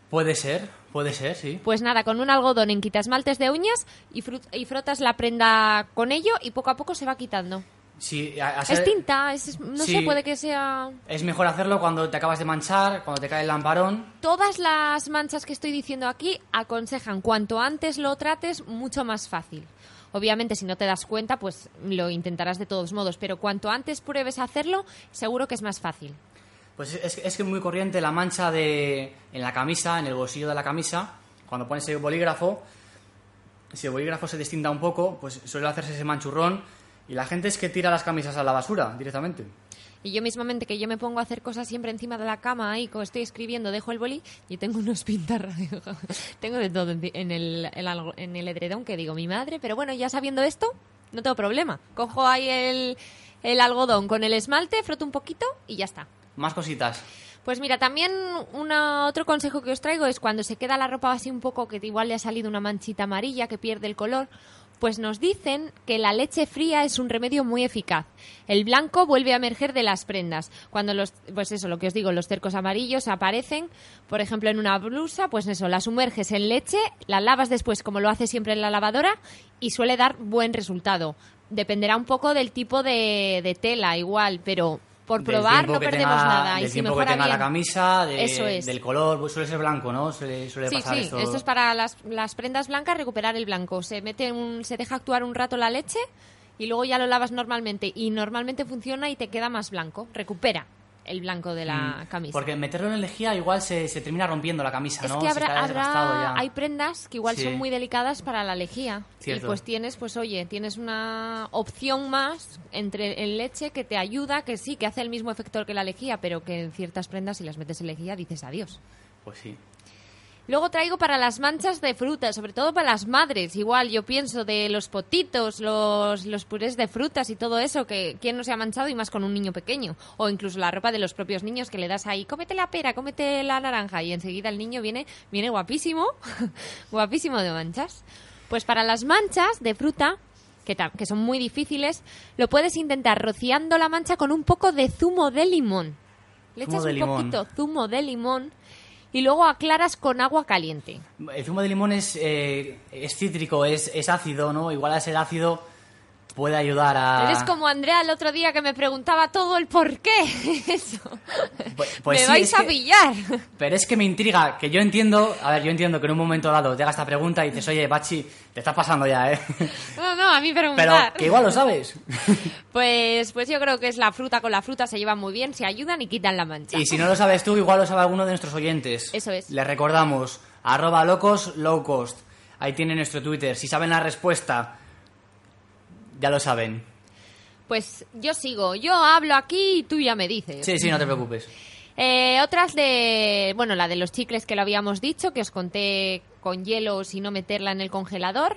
Puede ser, puede ser, sí. Pues nada, con un algodón en quita esmaltes de uñas y, y frotas la prenda con ello y poco a poco se va quitando. Sí, a- a Es tinta, es, no Sí. sé, puede que sea... Es mejor hacerlo cuando te acabas de manchar, cuando te cae el lamparón. Todas las manchas que estoy diciendo aquí aconsejan cuanto antes lo trates, mucho más fácil. Obviamente, si no te das cuenta, pues lo intentarás de todos modos, pero cuanto antes pruebes a hacerlo, seguro que es más fácil. Pues es, es que es muy corriente la mancha de en la camisa, en el bolsillo de la camisa, cuando pones el bolígrafo, si el bolígrafo se distinta un poco, pues suele hacerse ese manchurrón y la gente es que tira las camisas a la basura directamente. Y yo mismamente que yo me pongo a hacer cosas siempre encima de la cama ahí, como estoy escribiendo, dejo el boli y tengo unos <laughs> pintarrayos. tengo de todo en el, en el edredón que digo, mi madre, pero bueno, ya sabiendo esto, no tengo problema. Cojo ahí el, el algodón con el esmalte, froto un poquito y ya está. Más cositas. Pues mira, también una, otro consejo que os traigo es cuando se queda la ropa así un poco que igual le ha salido una manchita amarilla que pierde el color, pues nos dicen que la leche fría es un remedio muy eficaz. El blanco vuelve a emerger de las prendas. Cuando los, pues eso, lo que os digo, los cercos amarillos aparecen, por ejemplo, en una blusa, pues eso, la sumerges en leche, la lavas después como lo hace siempre en la lavadora y suele dar buen resultado. Dependerá un poco del tipo de, de tela, igual, pero por probar no perdemos tenga- nada. Y si tiempo que mejora tenga la bien- camisa, de- Eso es. del color, pues suele ser blanco, ¿no? Suele, suele Sí, pasar sí, esto. esto es para las, las prendas blancas recuperar el blanco. Se mete un, se deja actuar un rato la leche y luego ya lo lavas normalmente y normalmente funciona y te queda más blanco. Recupera el blanco de la Mm, camisa. Porque meterlo en lejía igual se, se termina rompiendo la camisa, es ¿no? que habrá, hay prendas que igual Sí. son muy delicadas para la lejía y pues tienes pues oye tienes una opción más entre en leche que te ayuda que sí que hace el mismo efecto que la lejía pero que en ciertas prendas si las metes en lejía dices adiós Pues sí. Luego traigo para las manchas de fruta, sobre todo para las madres. Igual yo pienso de los potitos, los, los purés de frutas y todo eso, que quién no se ha manchado y más con un niño pequeño. O incluso la ropa de los propios niños que le das ahí, cómete la pera, cómete la naranja y enseguida el niño viene, viene guapísimo, <laughs> guapísimo de manchas. Pues para las manchas de fruta, que, que son muy difíciles, lo puedes intentar rociando la mancha con un poco de zumo de limón. Le Zumo echas un limón. poquito zumo de limón y luego aclaras con agua caliente. El zumo de limón es, eh, es cítrico, es, es ácido, ¿no? Igual al ser ácido puede ayudar a... Eres como Andrea el otro día que me preguntaba todo el por qué. <laughs> Eso. Pues- pues me sí, vais a que- pillar. Pero es que me intriga, que yo entiendo, a ver, yo entiendo que en un momento dado llega esta pregunta y dices, oye, Bachi, te estás pasando ya, ¿eh? <laughs> No, no, a mí Pero preguntar. que igual lo sabes. <laughs> Pues, pues yo creo que es la fruta con la fruta, se llevan muy bien, se ayudan y quitan la mancha. Y si no lo sabes tú, igual lo sabe alguno de nuestros oyentes. Eso es. Les recordamos, arroba locos low cost. Ahí tiene nuestro Twitter. Si saben la respuesta, ya lo saben. Pues yo sigo, yo hablo aquí y tú ya me dices. Sí, sí, no te preocupes. Eh, otras de, bueno, la de los chicles que lo habíamos dicho, que os conté con hielo si no meterla en el congelador.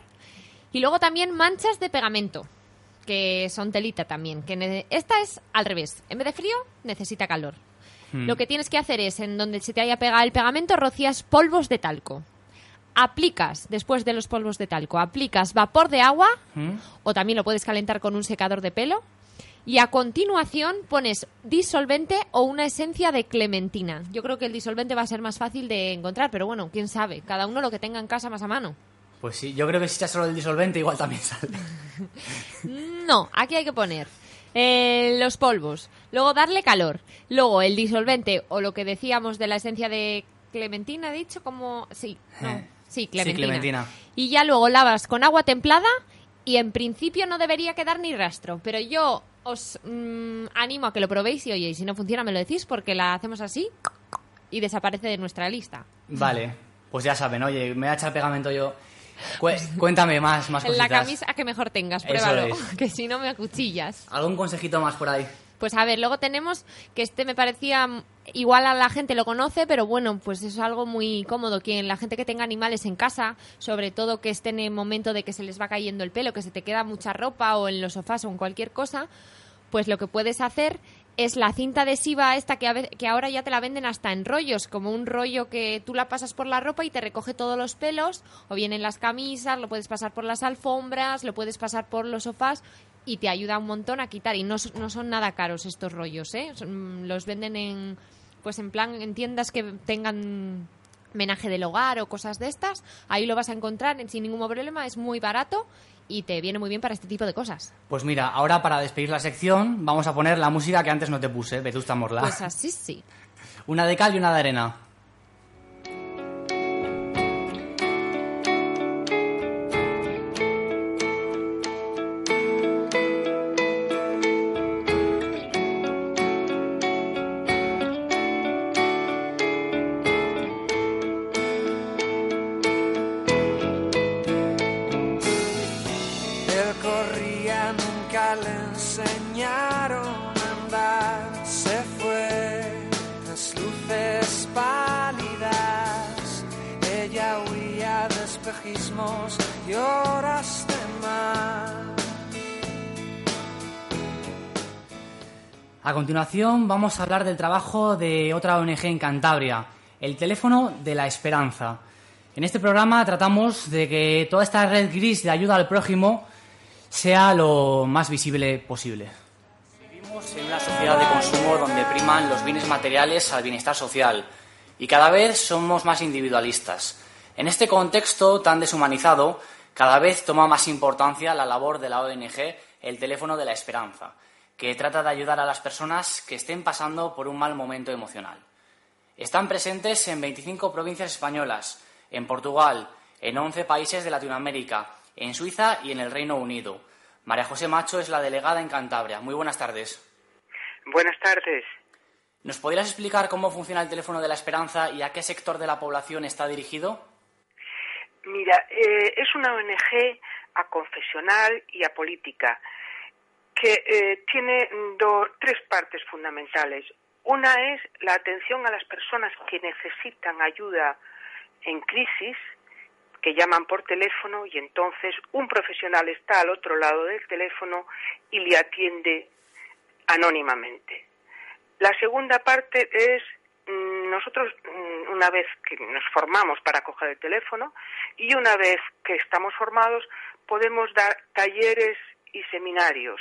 Y luego también manchas de pegamento, que son telita también. Que esta es al revés. En vez de frío, necesita calor. Hmm. Lo que tienes que hacer es, en donde se te haya pegado el pegamento, rocías polvos de talco. Aplicas, después de los polvos de talco, aplicas vapor de agua ¿Mm? o también lo puedes calentar con un secador de pelo. Y a continuación pones disolvente o una esencia de clementina. Yo creo que el disolvente va a ser más fácil de encontrar, pero bueno, quién sabe. Cada uno lo que tenga en casa más a mano. Pues sí, yo creo que si echas solo el disolvente, igual también sale. <laughs> No, aquí hay que poner eh, los polvos, luego darle calor, luego el disolvente o lo que decíamos de la esencia de clementina, he dicho como... Sí, no, Eh, sí, clementina. clementina. Y ya luego lavas con agua templada y en principio no debería quedar ni rastro, pero yo os mm, animo a que lo probéis y oye, y si no funciona me lo decís porque la hacemos así y desaparece de nuestra lista. Vale, pues ya saben, oye, me voy a echar pegamento yo. Cué- <laughs> cuéntame más, más cositas. la camisa que mejor tengas, pruébalo, es. <laughs> que si no me acuchillas. ¿Algún consejito más por ahí? Pues a ver, luego tenemos que este me parecía igual a la gente lo conoce, pero bueno, pues es algo muy cómodo. Quien la gente que tenga animales en casa, sobre todo que estén en momento de que se les va cayendo el pelo, que se te queda mucha ropa o en los sofás o en cualquier cosa, pues lo que puedes hacer es la cinta adhesiva esta que, a que ahora ya te la venden hasta en rollos, como un rollo que tú la pasas por la ropa y te recoge todos los pelos, o bien en las camisas, lo puedes pasar por las alfombras, lo puedes pasar por los sofás y te ayuda un montón a quitar. Y no, no son nada caros estos rollos, ¿eh? Los venden en, pues en plan, en tiendas que tengan menaje del hogar o cosas de estas. Ahí lo vas a encontrar sin ningún problema, es muy barato y te viene muy bien para este tipo de cosas. Pues mira, ahora para despedir la sección vamos a poner la música que antes no te puse, Vetusta Morla. Pues así sí. <laughs> Una de cal y una de arena. Continuación vamos a hablar del trabajo de otra ONG en Cantabria, el teléfono de la esperanza. En este programa tratamos de que toda esta red gris de ayuda al prójimo sea lo más visible posible. Vivimos en una sociedad de consumo donde priman los bienes materiales al bienestar social y cada vez somos más individualistas. En este contexto tan deshumanizado, cada vez toma más importancia la labor de la ONG El teléfono de la esperanza, que trata de ayudar a las personas que estén pasando por un mal momento emocional. Están presentes en 25 provincias españolas, en Portugal, en 11 países de Latinoamérica, en Suiza y en el Reino Unido. María José Macho es la delegada en Cantabria. Muy buenas tardes. Buenas tardes. ¿Nos podrías explicar cómo funciona el teléfono de la esperanza y a qué sector de la población está dirigido? Mira, eh, es una ONG aconfesional y apolítica que eh, tiene do- tres partes fundamentales. Una es la atención a las personas que necesitan ayuda en crisis, que llaman por teléfono y entonces un profesional está al otro lado del teléfono y le atiende anónimamente. La segunda parte es mm, nosotros mm, una vez que nos formamos para coger el teléfono y una vez que estamos formados podemos dar talleres y seminarios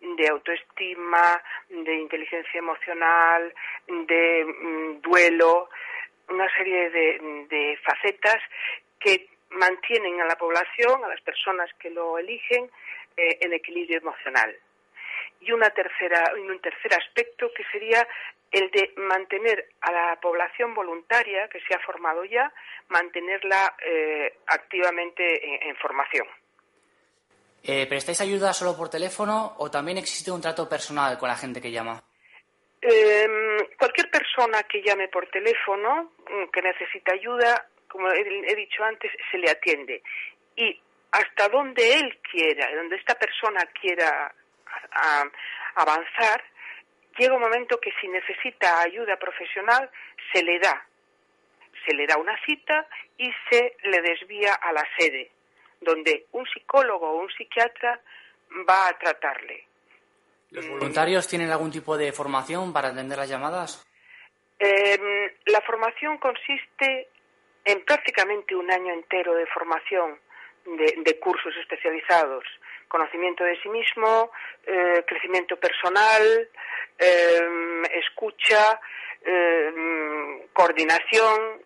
de autoestima, de inteligencia emocional, de mm, duelo, una serie de, facetas que mantienen a la población, a las personas que lo eligen, eh, en equilibrio emocional. Y una tercera, un tercer aspecto que sería el de mantener a la población voluntaria que se ha formado ya, mantenerla eh, activamente en, en formación. Eh, ¿Prestáis ayuda solo por teléfono o también existe un trato personal con la gente que llama? Eh, cualquier persona que llame por teléfono, mm, que necesita ayuda, como he, dicho antes, se le atiende. Y hasta donde él quiera, donde esta persona quiera avanzar, llega un momento que si necesita ayuda profesional, se le da. Se le da una cita y se le desvía a la sede, donde un psicólogo o un psiquiatra va a tratarle. ¿Los voluntarios tienen algún tipo de formación para atender las llamadas? Eh, la formación consiste en prácticamente un año entero de formación de, de cursos especializados. Conocimiento de sí mismo, eh, crecimiento personal, eh, escucha, eh, coordinación,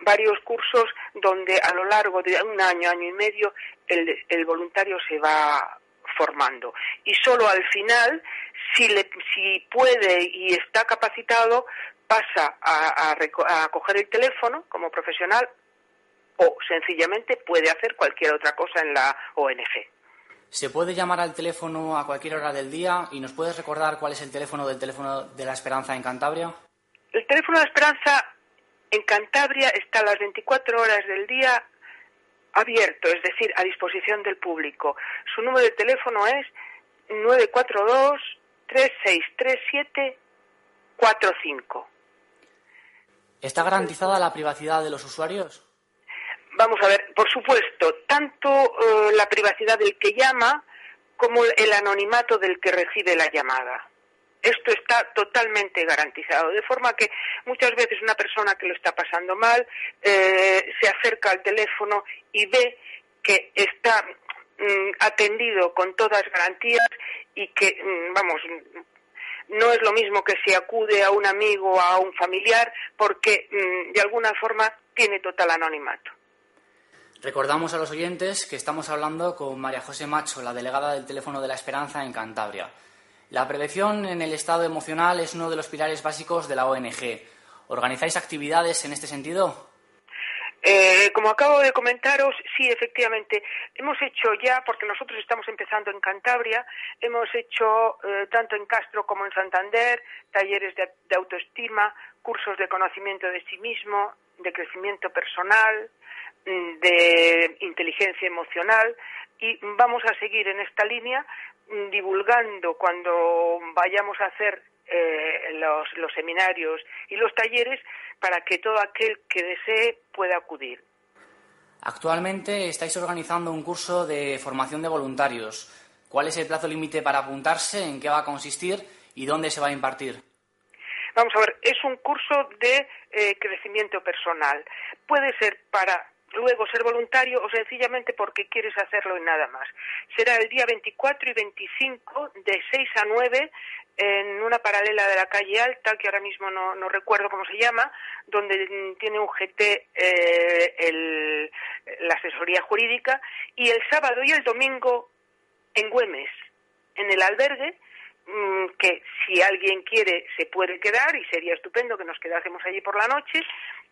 varios cursos donde a lo largo de un año, año y medio, el, el voluntario se va formando. Y solo al final, si, le, si puede y está capacitado, pasa a, a, a coger el teléfono como profesional o sencillamente puede hacer cualquier otra cosa en la ONG. ¿Se puede llamar al teléfono a cualquier hora del día y nos puedes recordar cuál es el teléfono del teléfono de la Esperanza en Cantabria? El teléfono de Esperanza en Cantabria está a las 24 horas del día abierto, es decir, a disposición del público. Su número de teléfono es 942-3637-45. ¿Está garantizada la privacidad de los usuarios? Vamos a ver, por supuesto, tanto eh, la privacidad del que llama como el anonimato del que recibe la llamada. Esto está totalmente garantizado, de forma que muchas veces una persona que lo está pasando mal eh, se acerca al teléfono y ve que está mm, atendido con todas garantías y que, mm, vamos, no es lo mismo que si acude a un amigo o a un familiar porque mm, de alguna forma tiene total anonimato. Recordamos a los oyentes que estamos hablando con María José Macho, la delegada del teléfono de la Esperanza en Cantabria. La prevención en el estado emocional es uno de los pilares básicos de la ONG. ¿Organizáis actividades en este sentido? Eh, como acabo de comentaros, sí, efectivamente, hemos hecho ya, porque nosotros estamos empezando en Cantabria, hemos hecho eh, tanto en Castro como en Santander talleres de, de autoestima, cursos de conocimiento de sí mismo, de crecimiento personal, mm, de inteligencia emocional y vamos a seguir en esta línea divulgando cuando vayamos a hacer eh, los, los seminarios y los talleres para que todo aquel que desee pueda acudir. Actualmente estáis organizando un curso de formación de voluntarios. ¿Cuál es el plazo límite para apuntarse? ¿En qué va a consistir? ¿Y dónde se va a impartir? Vamos a ver, es un curso de eh, crecimiento personal. Puede ser para luego ser voluntario o sencillamente porque quieres hacerlo y nada más. Será el día 24 y 25 de 6 a 9 en una paralela de la calle Alta, que ahora mismo no, no recuerdo cómo se llama, donde tiene un GT eh, el- la asesoría jurídica, y el sábado y el domingo en Güemes, en el albergue, mm, que si alguien quiere se puede quedar y sería estupendo que nos quedásemos allí por la noche,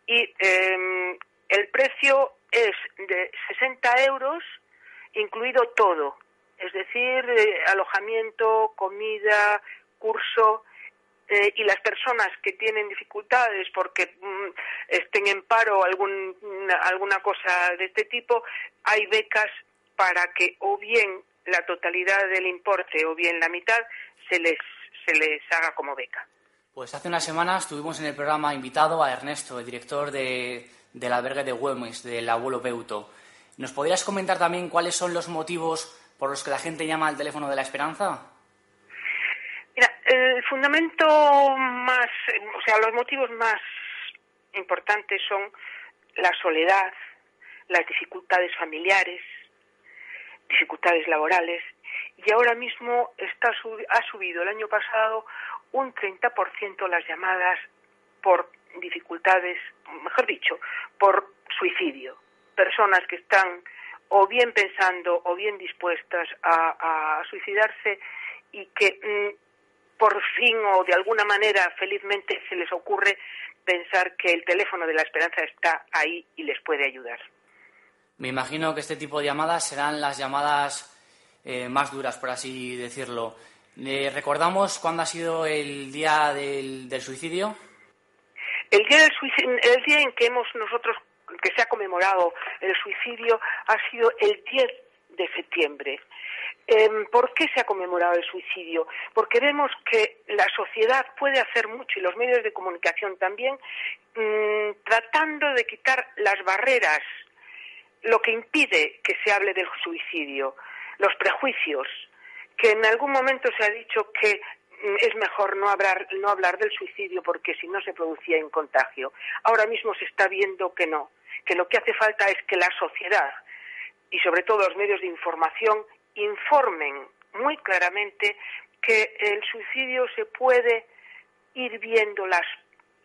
y eh, el precio es de 60 euros, incluido todo, es decir, eh, alojamiento, comida, curso, eh, y las personas que tienen dificultades porque mm, estén en paro o algún, alguna cosa de este tipo, hay becas para que o bien la totalidad del importe o bien la mitad se les, se les haga como beca. Pues hace unas semanas tuvimos en el programa invitado a Ernesto, el director de, del albergue de Güemes, del abuelo Peuto. ¿Nos podrías comentar también cuáles son los motivos por los que la gente llama al teléfono de la esperanza? Mira, el fundamento más, o sea, los motivos más importantes son la soledad, las dificultades familiares, dificultades laborales, y ahora mismo está ha subido el año pasado un 30% las llamadas por dificultades, mejor dicho, por suicidio. Personas que están o bien pensando o bien dispuestas a, suicidarse y que mm, por fin o de alguna manera felizmente se les ocurre pensar que el teléfono de la esperanza está ahí y les puede ayudar. Me imagino que este tipo de llamadas serán las llamadas eh, más duras, por así decirlo. Eh, ¿Recordamos cuándo ha sido el día del, del suicidio? El día, del suicidio, el día en que hemos nosotros, que se ha conmemorado el suicidio, ha sido el 10 de septiembre. Em, ¿Por qué se ha conmemorado el suicidio? Porque vemos que la sociedad puede hacer mucho y los medios de comunicación también, mm, tratando de quitar las barreras, lo que impide que se hable del suicidio, los prejuicios, que en algún momento se ha dicho que es mejor no hablar, no hablar del suicidio porque si no se producía un contagio. Ahora mismo se está viendo que no, que lo que hace falta es que la sociedad y sobre todo los medios de información informen muy claramente que el suicidio se puede ir viendo las,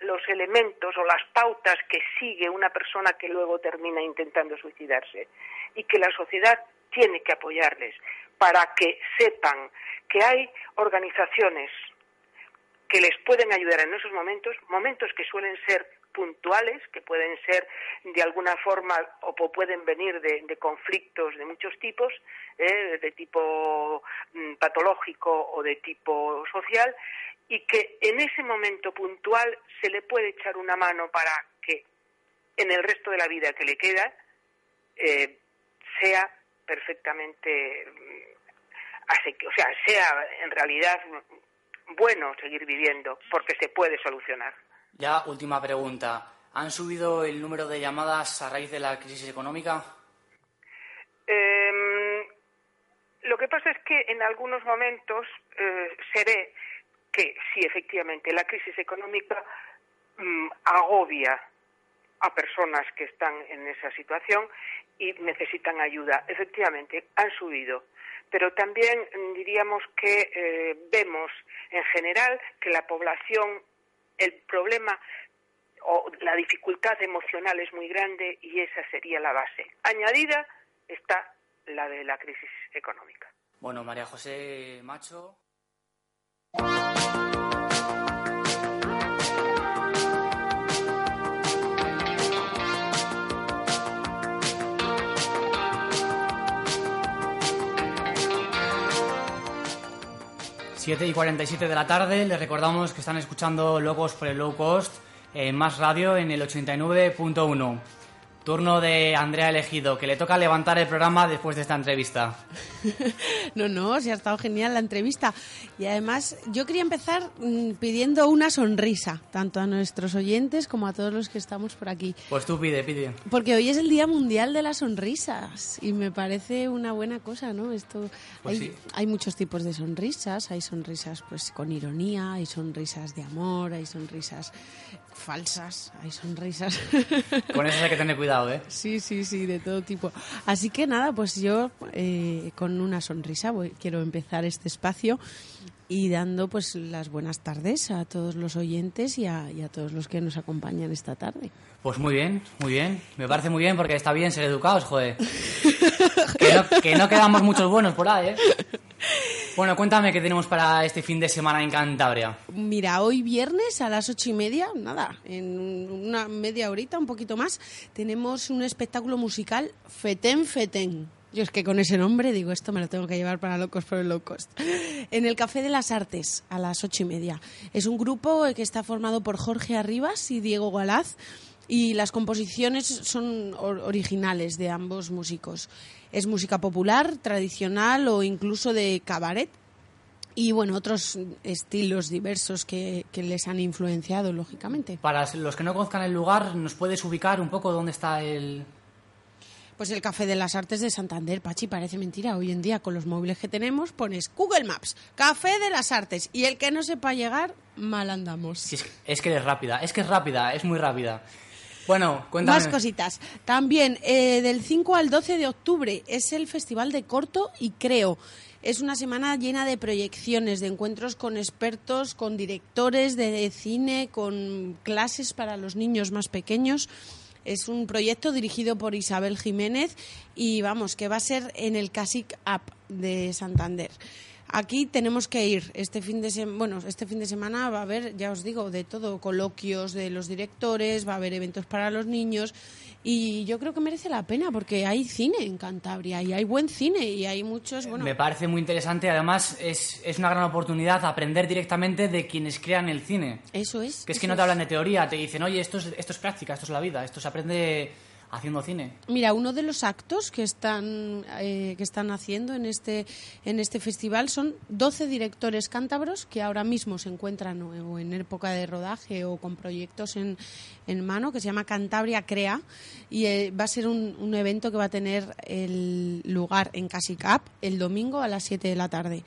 los elementos o las pautas que sigue una persona que luego termina intentando suicidarse y que la sociedad tiene que apoyarles para que sepan que hay organizaciones que les pueden ayudar en esos momentos, momentos que suelen ser puntuales, que pueden ser de alguna forma o pueden venir de, de conflictos de muchos tipos, eh, de tipo mm, patológico o de tipo social, y que en ese momento puntual se le puede echar una mano para que en el resto de la vida que le queda eh, sea perfectamente, mm, o sea, sea en realidad bueno seguir viviendo, porque se puede solucionar. Ya, última pregunta. ¿Han subido el número de llamadas a raíz de la crisis económica? Eh, lo que pasa es que en algunos momentos eh, se ve que sí, efectivamente, la crisis económica mm, agobia a personas que están en esa situación y necesitan ayuda. Efectivamente, han subido. Pero también mm, diríamos que eh, vemos en general que la población, el problema o la dificultad emocional es muy grande y esa sería la base. Añadida está la de la crisis económica. Bueno, María José Macho. Siete y 47 de la tarde, les recordamos que están escuchando Locos por el Low Cost en Más Radio en el 89.1. Turno de Andrea Elegido, que le toca levantar el programa después de esta entrevista. <laughs> No, no, se ha estado genial la entrevista. Y además, yo quería empezar mm, pidiendo una sonrisa, tanto a nuestros oyentes como a todos los que estamos por aquí. Pues tú pide, pide. Porque hoy es el Día Mundial de las Sonrisas y me parece una buena cosa, ¿no? Esto Pues hay, sí. hay muchos tipos de sonrisas, hay sonrisas pues con ironía, hay sonrisas de amor, hay sonrisas falsas, hay sonrisas Con eso hay que tener cuidado, <laughs> ¿eh? Sí, sí, sí, de todo tipo. Así que nada, pues yo eh, con una sonrisa voy- quiero empezar este espacio y dando pues las buenas tardes a todos los oyentes y a, y a todos los que nos acompañan esta tarde. Pues muy bien, muy bien. Me parece muy bien porque está bien ser educados, joder. <laughs> Que no, que no quedamos muchos buenos por ahí, ¿eh? Bueno, cuéntame qué tenemos para este fin de semana en Cantabria. Mira, hoy viernes a las ocho y media, nada, en una media horita, un poquito más, tenemos un espectáculo musical Fetén Fetén. Yo es que con ese nombre digo, esto me lo tengo que llevar para Locos por el Low Cost. En el Café de las Artes, a las ocho y media. Es un grupo que está formado por Jorge Arribas y Diego Galaz y las composiciones son or- originales de ambos músicos. Es música popular, tradicional o incluso de cabaret y bueno, otros estilos diversos que, que les han influenciado, lógicamente. Para los que no conozcan el lugar, ¿nos puedes ubicar un poco dónde está el...? Pues el Café de las Artes de Santander, Pachi, parece mentira. Hoy en día, con los móviles que tenemos, pones Google Maps, Café de las Artes, y el que no sepa llegar, mal andamos. Es, es que es rápida, es que es rápida, es muy rápida. Bueno. Más cositas. También, eh, del 5 al 12 de octubre es el Festival de Corto y Creo. Es una semana llena de proyecciones, de encuentros con expertos, con directores de cine, con clases para los niños más pequeños. Es un proyecto dirigido por Isabel Jiménez y vamos, que va a ser en el Casic App de Santander. Aquí tenemos que ir. Este fin de semana, bueno, este fin de semana va a haber, ya os digo, de todo, coloquios de los directores, va a haber eventos para los niños y yo creo que merece la pena porque hay cine en Cantabria y hay buen cine y hay muchos, bueno, Me parece muy interesante, además es, es una gran oportunidad aprender directamente de quienes crean el cine. eso es. Que es que no te hablan de teoría, te dicen, oye, esto es, esto es práctica, esto es la vida, esto se aprende haciendo cine. Mira, uno de los actos que están, eh, que están haciendo en este, en este festival son 12 directores cántabros que ahora mismo se encuentran o, en época de rodaje o con proyectos en, en mano, que se llama Cantabria Crea, y eh, va a ser un, un evento que va a tener el lugar en Casicap el domingo a las 7 de la tarde.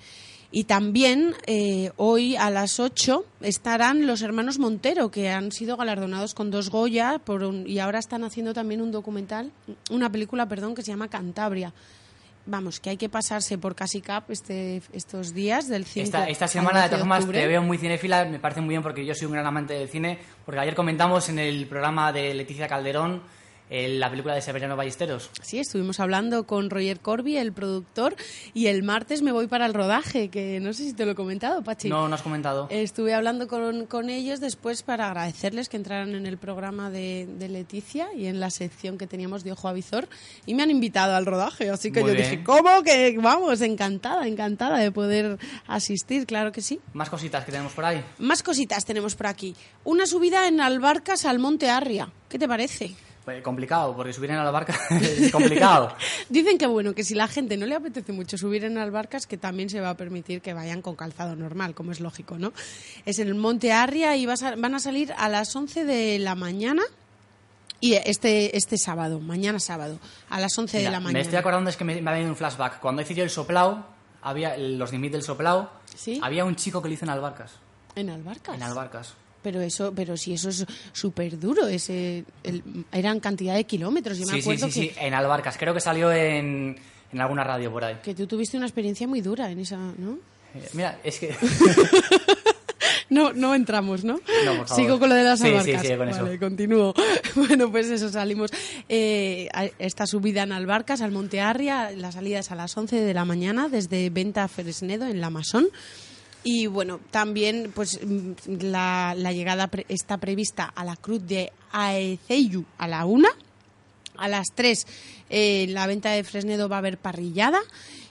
Y también eh, hoy a las 8 estarán los hermanos Montero, que han sido galardonados con dos Goya por un- y ahora están haciendo también un documental, una película, perdón, que se llama Cantabria. Vamos, que hay que pasarse por Casicap este, estos días del 5 Esta, esta semana, de 12 todas formas, te veo muy cinéfila, me parece muy bien porque yo soy un gran amante del cine, porque ayer comentamos en el programa de Leticia Calderón la película de Severiano Ballesteros. Sí, estuvimos hablando con Roger Corby, el productor, y el martes me voy para el rodaje, que no sé si te lo he comentado, Pachi. No, no has comentado. Estuve hablando con, con ellos después para agradecerles que entraran en el programa de, de Leticia y en la sección que teníamos de Ojo a Visor y me han invitado al rodaje, así que Muy yo bien. dije, ¿cómo? Que vamos, encantada, encantada de poder asistir, claro que sí. Más cositas que tenemos por ahí. Más cositas tenemos por aquí. Una subida en Albarcas al Monte Arria. ¿Qué te parece? Pues complicado, porque subir en la barca <laughs> es <laughs> complicado. Dicen que bueno, que si la gente no le apetece mucho subir en Albarcas, que también se va a permitir que vayan con calzado normal, como es lógico, ¿no? Es en el Monte Arria y vas a- van a salir a las 11 de la mañana y este, este sábado, mañana sábado, a las 11 de la me mañana. estoy acordando, es que me, me ha venido un flashback. Cuando hice yo el soplao, había los nimis del soplao, ¿Sí? había un chico que lo hizo en Albarcas. ¿En Albarcas? En Albarcas. Pero eso, pero si eso es súper duro, ese, el- eran cantidad de kilómetros. Yo me Sí, sí, acuerdo sí, que, sí, en Albarcas. Creo que salió en, en alguna radio por ahí. que tú tuviste una experiencia muy dura en esa, ¿no? Eh, Mira, es que... <laughs> No, no entramos, ¿no? No, por favor. Sigo con lo de las Sí, sí, albarcas. sigue con vale, eso. continúo. <laughs> Bueno, pues eso, salimos. Eh, a esta subida en Albarcas, al Monte Arria, la salida es a las 11 de la mañana desde Venta Fresnedo, en La Masón. Y bueno, también pues mm, la, la llegada pre- está prevista a la Cruz de Aeceyu a la una. A las 3 en la venta de Fresnedo va a haber parrillada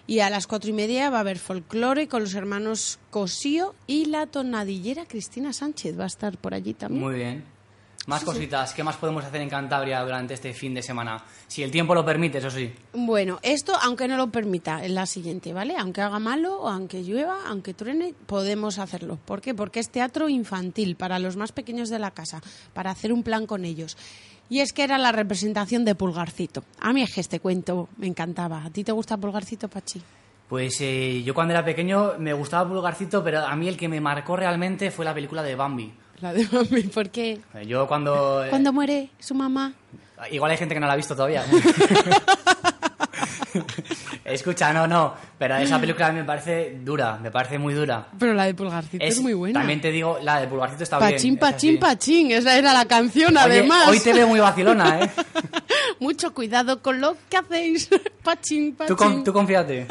y a las cuatro y media va a haber folclore con los hermanos Cosío y la tonadillera Cristina Sánchez va a estar por allí también. Muy bien. Más Sí, sí. cositas. ¿Qué más podemos hacer en Cantabria durante este fin de semana? Si el tiempo lo permite, eso sí. Bueno, esto aunque no lo permita, es la siguiente, ¿vale? Aunque haga malo, o aunque llueva, aunque truene, podemos hacerlo. ¿Por qué? Porque es teatro infantil para los más pequeños de la casa, para hacer un plan con ellos. Y es que era la representación de Pulgarcito. A mí es que este cuento me encantaba. ¿A ti te gusta Pulgarcito, Pachi? Pues eh, yo cuando era pequeño me gustaba Pulgarcito, pero a mí el que me marcó realmente fue la película de Bambi. La de Bambi, ¿por qué? Yo cuando... eh, Cuando muere su mamá. Igual hay gente que no la ha visto todavía. <laughs> <laughs> Escucha, no, no, pero esa película a mí me parece dura, me parece muy dura. Pero la de Pulgarcito es, muy buena. También te digo, la de Pulgarcito está bien. Pachín, esa pachín, sí. pachín. Esa era la canción, Oye, además. hoy te veo muy vacilona, ¿eh? <laughs> Mucho cuidado con lo que hacéis. pachín, <laughs> pachín. Tú, con- tú confíate.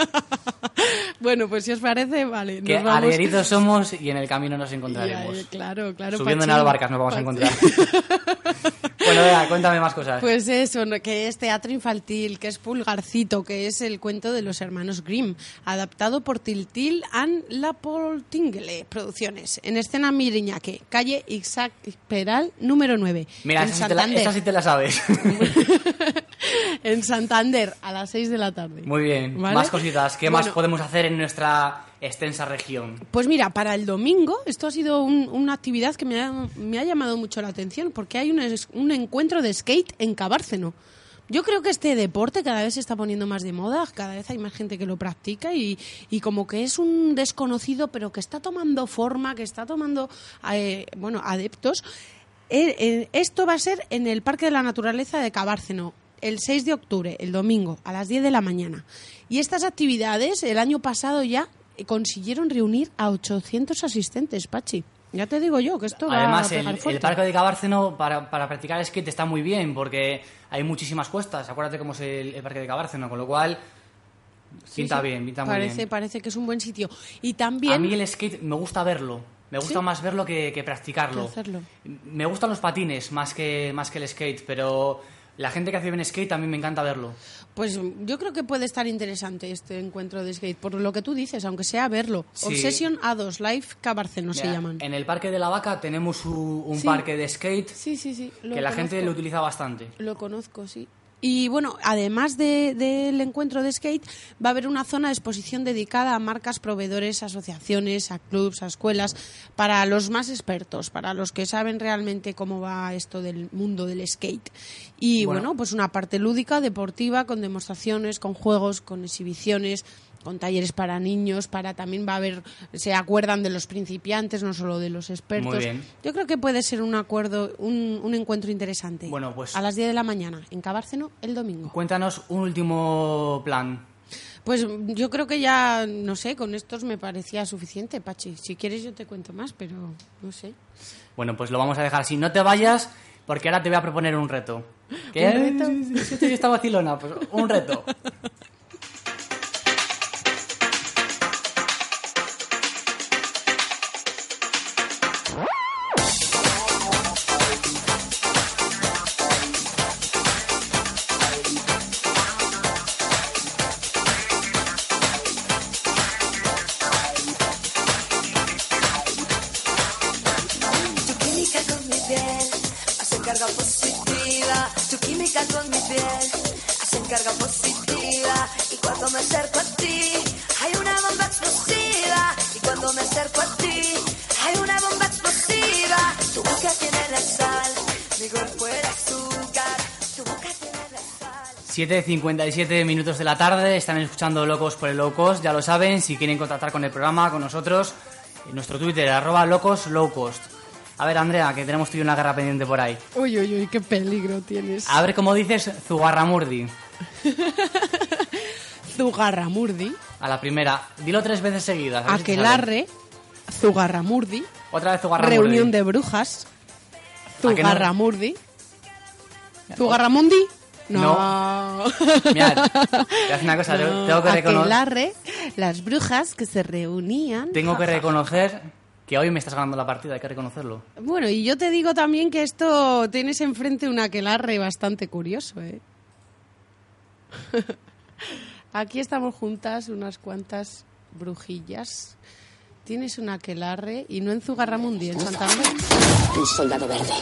Bueno, pues si os parece, vale. Que vamos. arrieritos somos y en el camino nos Ya, encontraremos. eh, claro, claro. Subiendo en Pachín. Albarcas nos vamos a Pachín. encontrar. Bueno, vea, cuéntame más cosas. Pues eso, que es teatro infantil, que es Pulgarcito, que es el cuento de los hermanos Grimm, adaptado por Tiltil and La Tingle Producciones, en escena Miriñaque, calle Isaac Peral, número 9, Mira, en esa sí, te la, Santander. esa sí te la sabes. <laughs> en Santander, a las 6 de la tarde. Muy bien. ¿Vale? Más cositas. ¿Qué más podemos hacer en nuestra extensa región? Pues mira, para el domingo, esto ha sido un- una actividad que me ha, llamado mucho la atención, porque hay un, encuentro de skate en Cabárceno. Yo creo que este deporte cada vez se está poniendo más de moda, cada vez hay más gente que lo practica y, como que es un desconocido, pero que está tomando forma, que está tomando, eh, adeptos. Eh, eh, esto va a ser en el Parque de la Naturaleza de Cabárceno, el 6 de octubre, el domingo, a las 10 de la mañana. Y estas actividades, el año pasado ya, consiguieron reunir a 800 asistentes, Pachi. Ya te digo yo que esto va a Además, el, parque de Cabárceno para, para practicar skate está muy bien porque hay muchísimas cuestas. Acuérdate cómo es el, el parque de Cabárceno, con lo cual pinta sí. bien, pinta muy parece, bien. Parece que es un buen sitio. Y también... A mí el skate me gusta verlo. Me gusta ¿Sí? más verlo que, que practicarlo. Que. Me gustan los patines más que, más que el skate, pero la gente que hace bien skate mí me encanta verlo. Pues yo creo que puede estar interesante este encuentro de skate, por lo que tú dices, aunque sea verlo. Sí. Obsession A2 Live Cabarceno se llaman. En el Parque de la Vaca tenemos un Sí. parque de skate Sí, sí, sí. lo que la gente lo utiliza bastante. Lo conozco, sí. Y bueno, además de- del encuentro de skate, va a haber una zona de exposición dedicada a marcas, proveedores, asociaciones, a clubs, a escuelas, para los más expertos, para los que saben realmente cómo va esto del mundo del skate. Y Bueno. bueno, pues una parte lúdica, deportiva, con demostraciones, con juegos, con exhibiciones con talleres para niños, para también va a haber, se acuerdan de los principiantes, no solo de los expertos. Muy bien. Yo creo que puede ser un acuerdo, un, un encuentro interesante. Bueno, pues- A las 10 de la mañana, en Cabárceno, el domingo. Cuéntanos un último plan. Pues yo creo que ya, no sé, con estos me parecía suficiente, Pachi. Si quieres yo te cuento más, pero no sé. Bueno, pues lo vamos a dejar así. No te vayas, porque ahora te voy a proponer un reto. ¿Qué? ¿Un reto? Pues un reto. <laughs> 7.57 minutos de la tarde, están escuchando Locos por el Low Cost, ya lo saben, si quieren contactar con el programa, con nosotros, en nuestro Twitter, arroba locos low cost. A ver, Andrea, que tenemos tú y una guerra pendiente por ahí. Uy, uy, uy, qué peligro tienes. A ver cómo dices Zugarramurdi. <laughs> Zugarramurdi, A la primera. Dilo tres veces seguidas. a ver si te. Aquelarre, Zugarramurdi, Otra vez Zugarramurdi. reunión de brujas, ¿A que no? Zugarramurdi. ¿Zugarramundi? No. No. Mira, te voy a decir una cosa, tengo- tengo que reconocer... Las brujas que se reunían. Tengo que reconocer que hoy me estás ganando la partida, hay que reconocerlo. Bueno, y yo te digo también que esto tienes enfrente un aquelarre bastante curioso, ¿eh? <laughs> Aquí estamos juntas unas cuantas brujillas. Tienes un aquelarre y no en Zugarramundi, en Santander. Un soldado verde.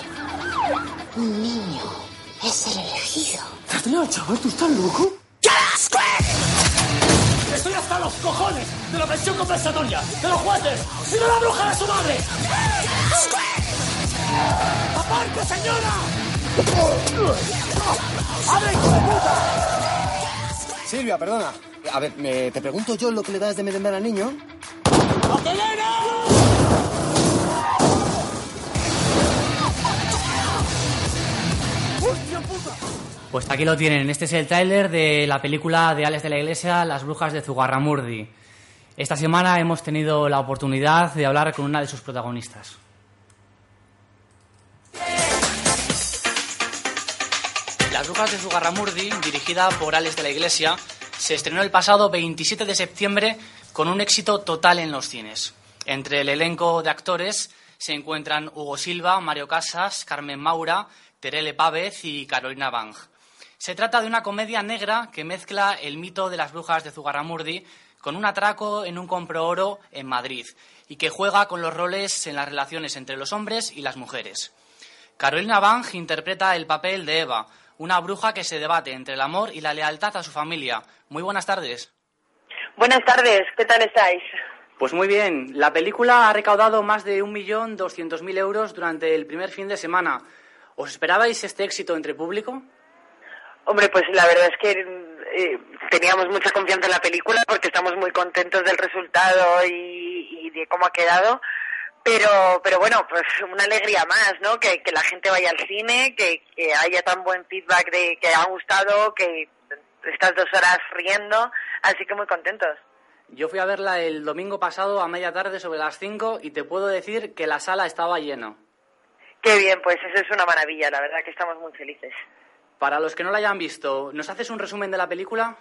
Un niño. Es el elegido. Adrián, chaval, ¿tú estás loco? Estoy hasta los cojones de la pensión compensatoria, de los jueces y de la bruja de su madre. ¡Aparte, señora! ¡Abre, hijo de puta! Silvia, perdona. A ver, me- te pregunto yo lo que le das de merendar al niño. Pues aquí lo tienen, este es el tráiler de la película de Alex de la Iglesia, Las brujas de Zugarramurdi. Esta semana hemos tenido la oportunidad de hablar con una de sus protagonistas. Las brujas de Zugarramurdi, dirigida por Alex de la Iglesia, se estrenó el pasado 27 de septiembre con un éxito total en los cines. Entre el elenco de actores se encuentran Hugo Silva, Mario Casas, Carmen Maura, Terele Pávez y Carolina Bang. Se trata de una comedia negra que mezcla el mito de las brujas de Zugarramurdi con un atraco en un compro oro en Madrid y que juega con los roles en las relaciones entre los hombres y las mujeres. Carolina Bang interpreta el papel de Eva, una bruja que se debate entre el amor y la lealtad a su familia. Muy buenas tardes. Buenas tardes, ¿qué tal estáis? Pues muy bien, la película ha recaudado más de 1.200.000 euros durante el primer fin de semana. ¿Os esperabais este éxito entre público? Hombre, pues la verdad es que eh, teníamos mucha confianza en la película porque estamos muy contentos del resultado y, y de cómo ha quedado. Pero, pero bueno, pues una alegría más, ¿no? Que, que la gente vaya al cine, que, que haya tan buen feedback de que ha gustado, que estas dos horas riendo, así que muy contentos. Yo fui a verla el domingo pasado a media tarde sobre las 5 y te puedo decir que la sala estaba llena. Qué bien, pues eso es una maravilla, la verdad que estamos muy felices. Para los que no la hayan visto, ¿nos haces un resumen de la película?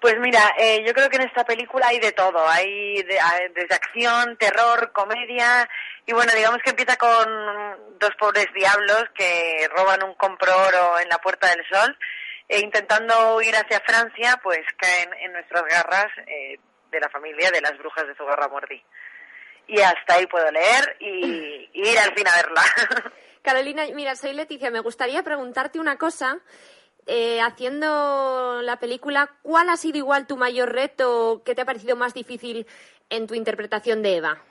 Pues mira, eh, yo creo que en esta película hay de todo. Hay de- desde acción, terror, comedia. Y bueno, digamos que empieza con dos pobres diablos que roban un compro oro en la Puerta del Sol e intentando huir hacia Francia, pues caen en nuestras garras eh, de la familia de las brujas de Zugarramurdi. Y hasta ahí puedo leer y ir al fin a verla. <laughs> Carolina, mira, soy Leticia. Me gustaría preguntarte una cosa. Eh, haciendo la película, ¿cuál ha sido igual tu mayor reto? ¿Qué te ha parecido más difícil en tu interpretación de Eva?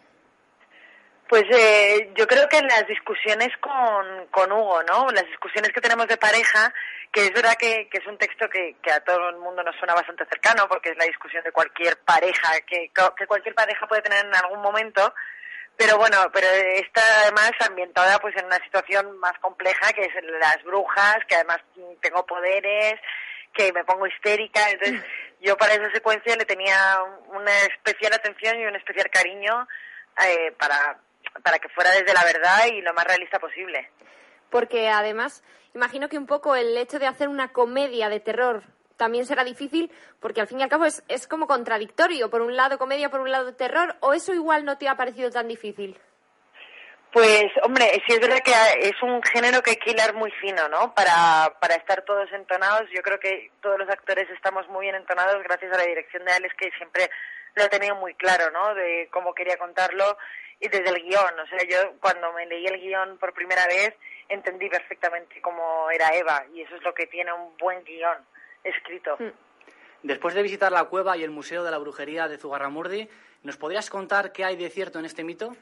Pues eh, yo creo que las discusiones con, con Hugo, ¿no? Las discusiones que tenemos de pareja, que es verdad que, que es un texto que, que a todo el mundo nos suena bastante cercano, porque es la discusión de cualquier pareja, que, que cualquier pareja puede tener en algún momento, pero bueno, pero está además ambientada pues en una situación más compleja, que es las brujas, que además tengo poderes, que me pongo histérica, entonces yo para esa secuencia le tenía una especial atención y un especial cariño eh, para, para que fuera desde la verdad y lo más realista posible. Porque además, imagino que un poco el hecho de hacer una comedia de terror también será difícil, porque al fin y al cabo es, es como contradictorio. Por un lado comedia, por un lado terror, o eso igual no te ha parecido tan difícil. Pues, hombre, sí es verdad que es un género que hay que hilar muy fino, ¿no? Para, para estar todos entonados. Yo creo que todos los actores estamos muy bien entonados gracias a la dirección de Alex, que siempre lo ha tenido muy claro, ¿no? De cómo quería contarlo y desde el guion. O sea, yo cuando me leí el guion por primera vez entendí perfectamente cómo era Eva y eso es lo que tiene un buen guion escrito. Después de visitar la cueva y el Museo de la Brujería de Zugarramurdi, ¿nos podrías contar qué hay de cierto en este mito?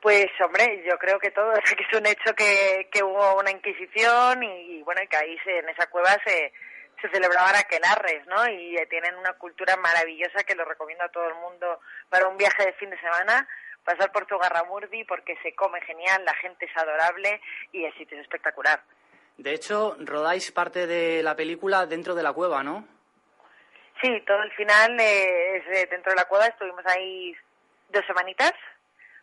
Pues hombre, yo creo que todo, <laughs> que es un hecho que, que hubo una inquisición y, bueno, y que ahí se, en esa cueva se, se celebraban aquelarres, ¿no? Y eh, tienen una cultura maravillosa que lo recomiendo a todo el mundo para un viaje de fin de semana, pasar por Zugarramurdi porque se come genial, la gente es adorable y el sitio es espectacular. De hecho, rodáis parte de la película dentro de la cueva, ¿no? Sí, todo el final eh, es eh, dentro de la cueva, estuvimos ahí dos semanitas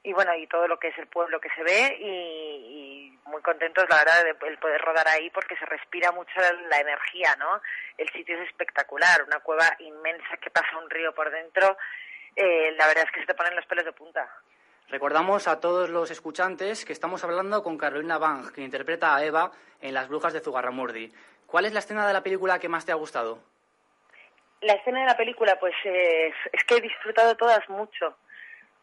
y bueno, y todo lo que es el pueblo que se ve y, y muy contentos, la verdad, de el poder rodar ahí porque se respira mucho la energía, ¿no? El sitio es espectacular, una cueva inmensa que pasa un río por dentro, eh, la verdad es que se te ponen los pelos de punta. Recordamos a todos los escuchantes que estamos hablando con Carolina Bang, que interpreta a Eva en Las Brujas de Zugarramurdi. ¿Cuál es la escena de la película que más te ha gustado? La escena de la película, pues es que he disfrutado todas mucho,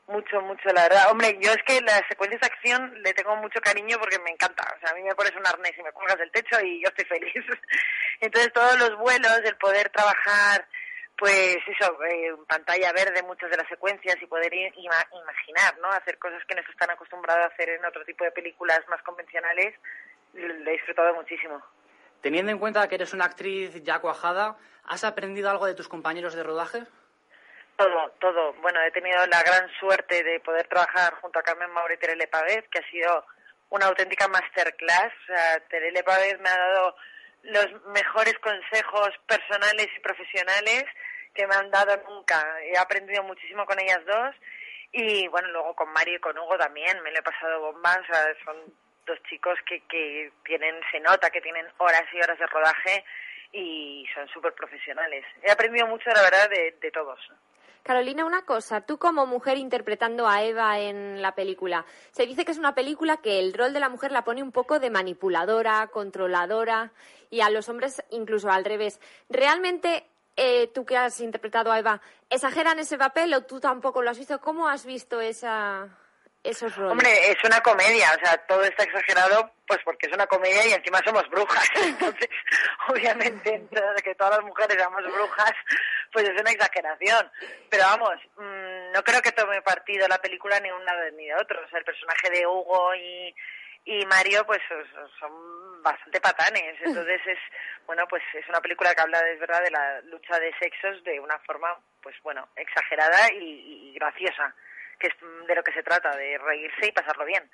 mucho, mucho, la verdad. Hombre, yo es que las secuencias de acción le tengo mucho cariño porque me encanta. O sea, a mí me pones un arnés y me cuelgas del techo y yo estoy feliz. <laughs> Entonces, todos los vuelos, el poder trabajar, pues eso, eh, pantalla verde muchas de las secuencias y poder ima- imaginar, ¿no? Hacer cosas que no se están acostumbrados a hacer en otro tipo de películas más convencionales, lo he disfrutado muchísimo. Teniendo en cuenta que eres una actriz ya cuajada, ¿has aprendido algo de tus compañeros de rodaje? Todo, todo. Bueno, he tenido la gran suerte de poder trabajar junto a Carmen Maure y Terele Pavez, que ha sido una auténtica masterclass. O sea, Terele Pavez me ha dado los mejores consejos personales y profesionales que me han dado nunca. He aprendido muchísimo con ellas dos y bueno, luego con Mario y con Hugo también me lo he pasado bombas. O sea, son dos chicos que, que tienen, se nota que tienen horas y horas de rodaje y son súper profesionales. He aprendido mucho, la verdad, de, de todos. Carolina, una cosa, tú como mujer interpretando a Eva en la película, se dice que es una película que el rol de la mujer la pone un poco de manipuladora, controladora y a los hombres incluso al revés. ¿Realmente eh, tú que has interpretado a Eva, exageran ese papel o tú tampoco lo has visto? ¿Cómo has visto esa, esos roles? Hombre, es una comedia, o sea, todo está exagerado, pues porque es una comedia y encima somos brujas. <laughs> Entonces, obviamente, que todas las mujeres seamos brujas, pues es una exageración. Pero vamos, mm, no creo que tome partido la película ni de un lado ni de otro. O sea, el personaje de Hugo y, y Mario, pues son- bastante patanes. <laughs> Entonces es, bueno, pues es una película que habla, es verdad, de la lucha de sexos de una forma, pues bueno, exagerada y, y graciosa, que es de lo que se trata, de reírse y pasarlo bien.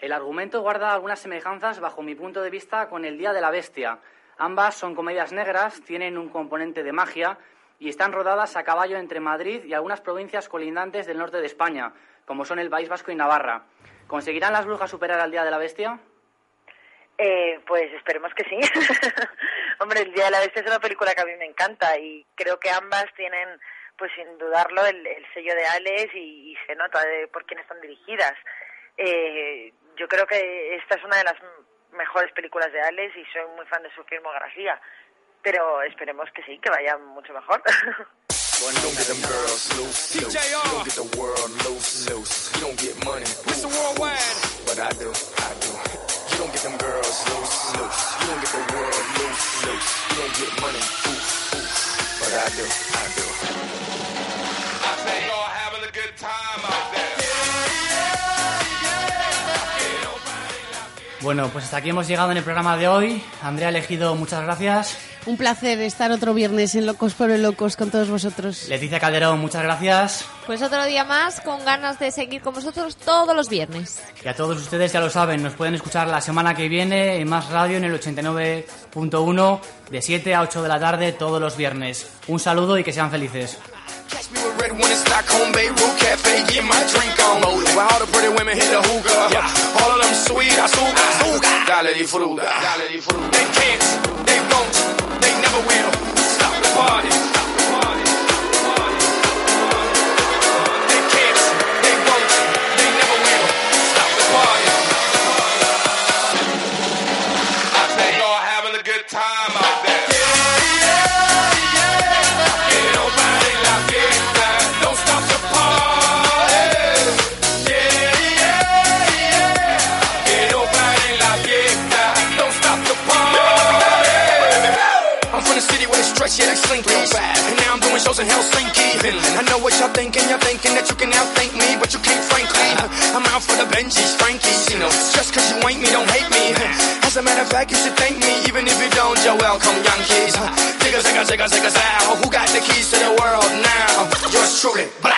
El argumento guarda algunas semejanzas, bajo mi punto de vista, con El Día de la Bestia. Ambas son comedias negras, tienen un componente de magia y están rodadas a caballo entre Madrid y algunas provincias colindantes del norte de España, como son el País Vasco y Navarra. ¿Conseguirán las brujas superar al Día de la Bestia? Eh, pues esperemos que sí. <laughs> Hombre, El Día de la Bestia es una película que a mí me encanta y creo que ambas tienen, pues sin dudarlo, el, el sello de Alex y, se nota de por quién están dirigidas. Eh, yo creo que esta es una de las mejores películas de Alex y soy muy fan de su filmografía, pero esperemos que sí, que vaya mucho mejor. <laughs> You don't get them girls loose, loose. You don't get the world loose, loose. You don't get money. Mr. Worldwide. But I do, I do. You don't get them girls loose, loose. You don't get the world loose, loose. You don't get money. Oof, oof. But I do, I do. Bueno, pues hasta aquí hemos llegado en el programa de hoy. Andrea Elegido, muchas gracias. Un placer estar otro viernes en Locos por el Locos con todos vosotros. Leticia Calderón, muchas gracias. Pues otro día más con ganas de seguir con vosotros todos los viernes. Y a todos ustedes ya lo saben, nos pueden escuchar la semana que viene en Más Radio en el 89.1 de 7 a 8 de la tarde todos los viernes. Un saludo y que sean felices. Catch me with red one in Stockholm, Beirut Cafe, get my drink on. While all the pretty women hit the hookah. All of them sweet, I azúcar, azúcar. Dale disfruta, dale disfruta. They can't, they won't, Fact, you should thank me, even if you don't, you're welcome, young kids. Zigga, zigga, zigga, zigga, zow. Who got the keys to the world now? Yours truly. Blah,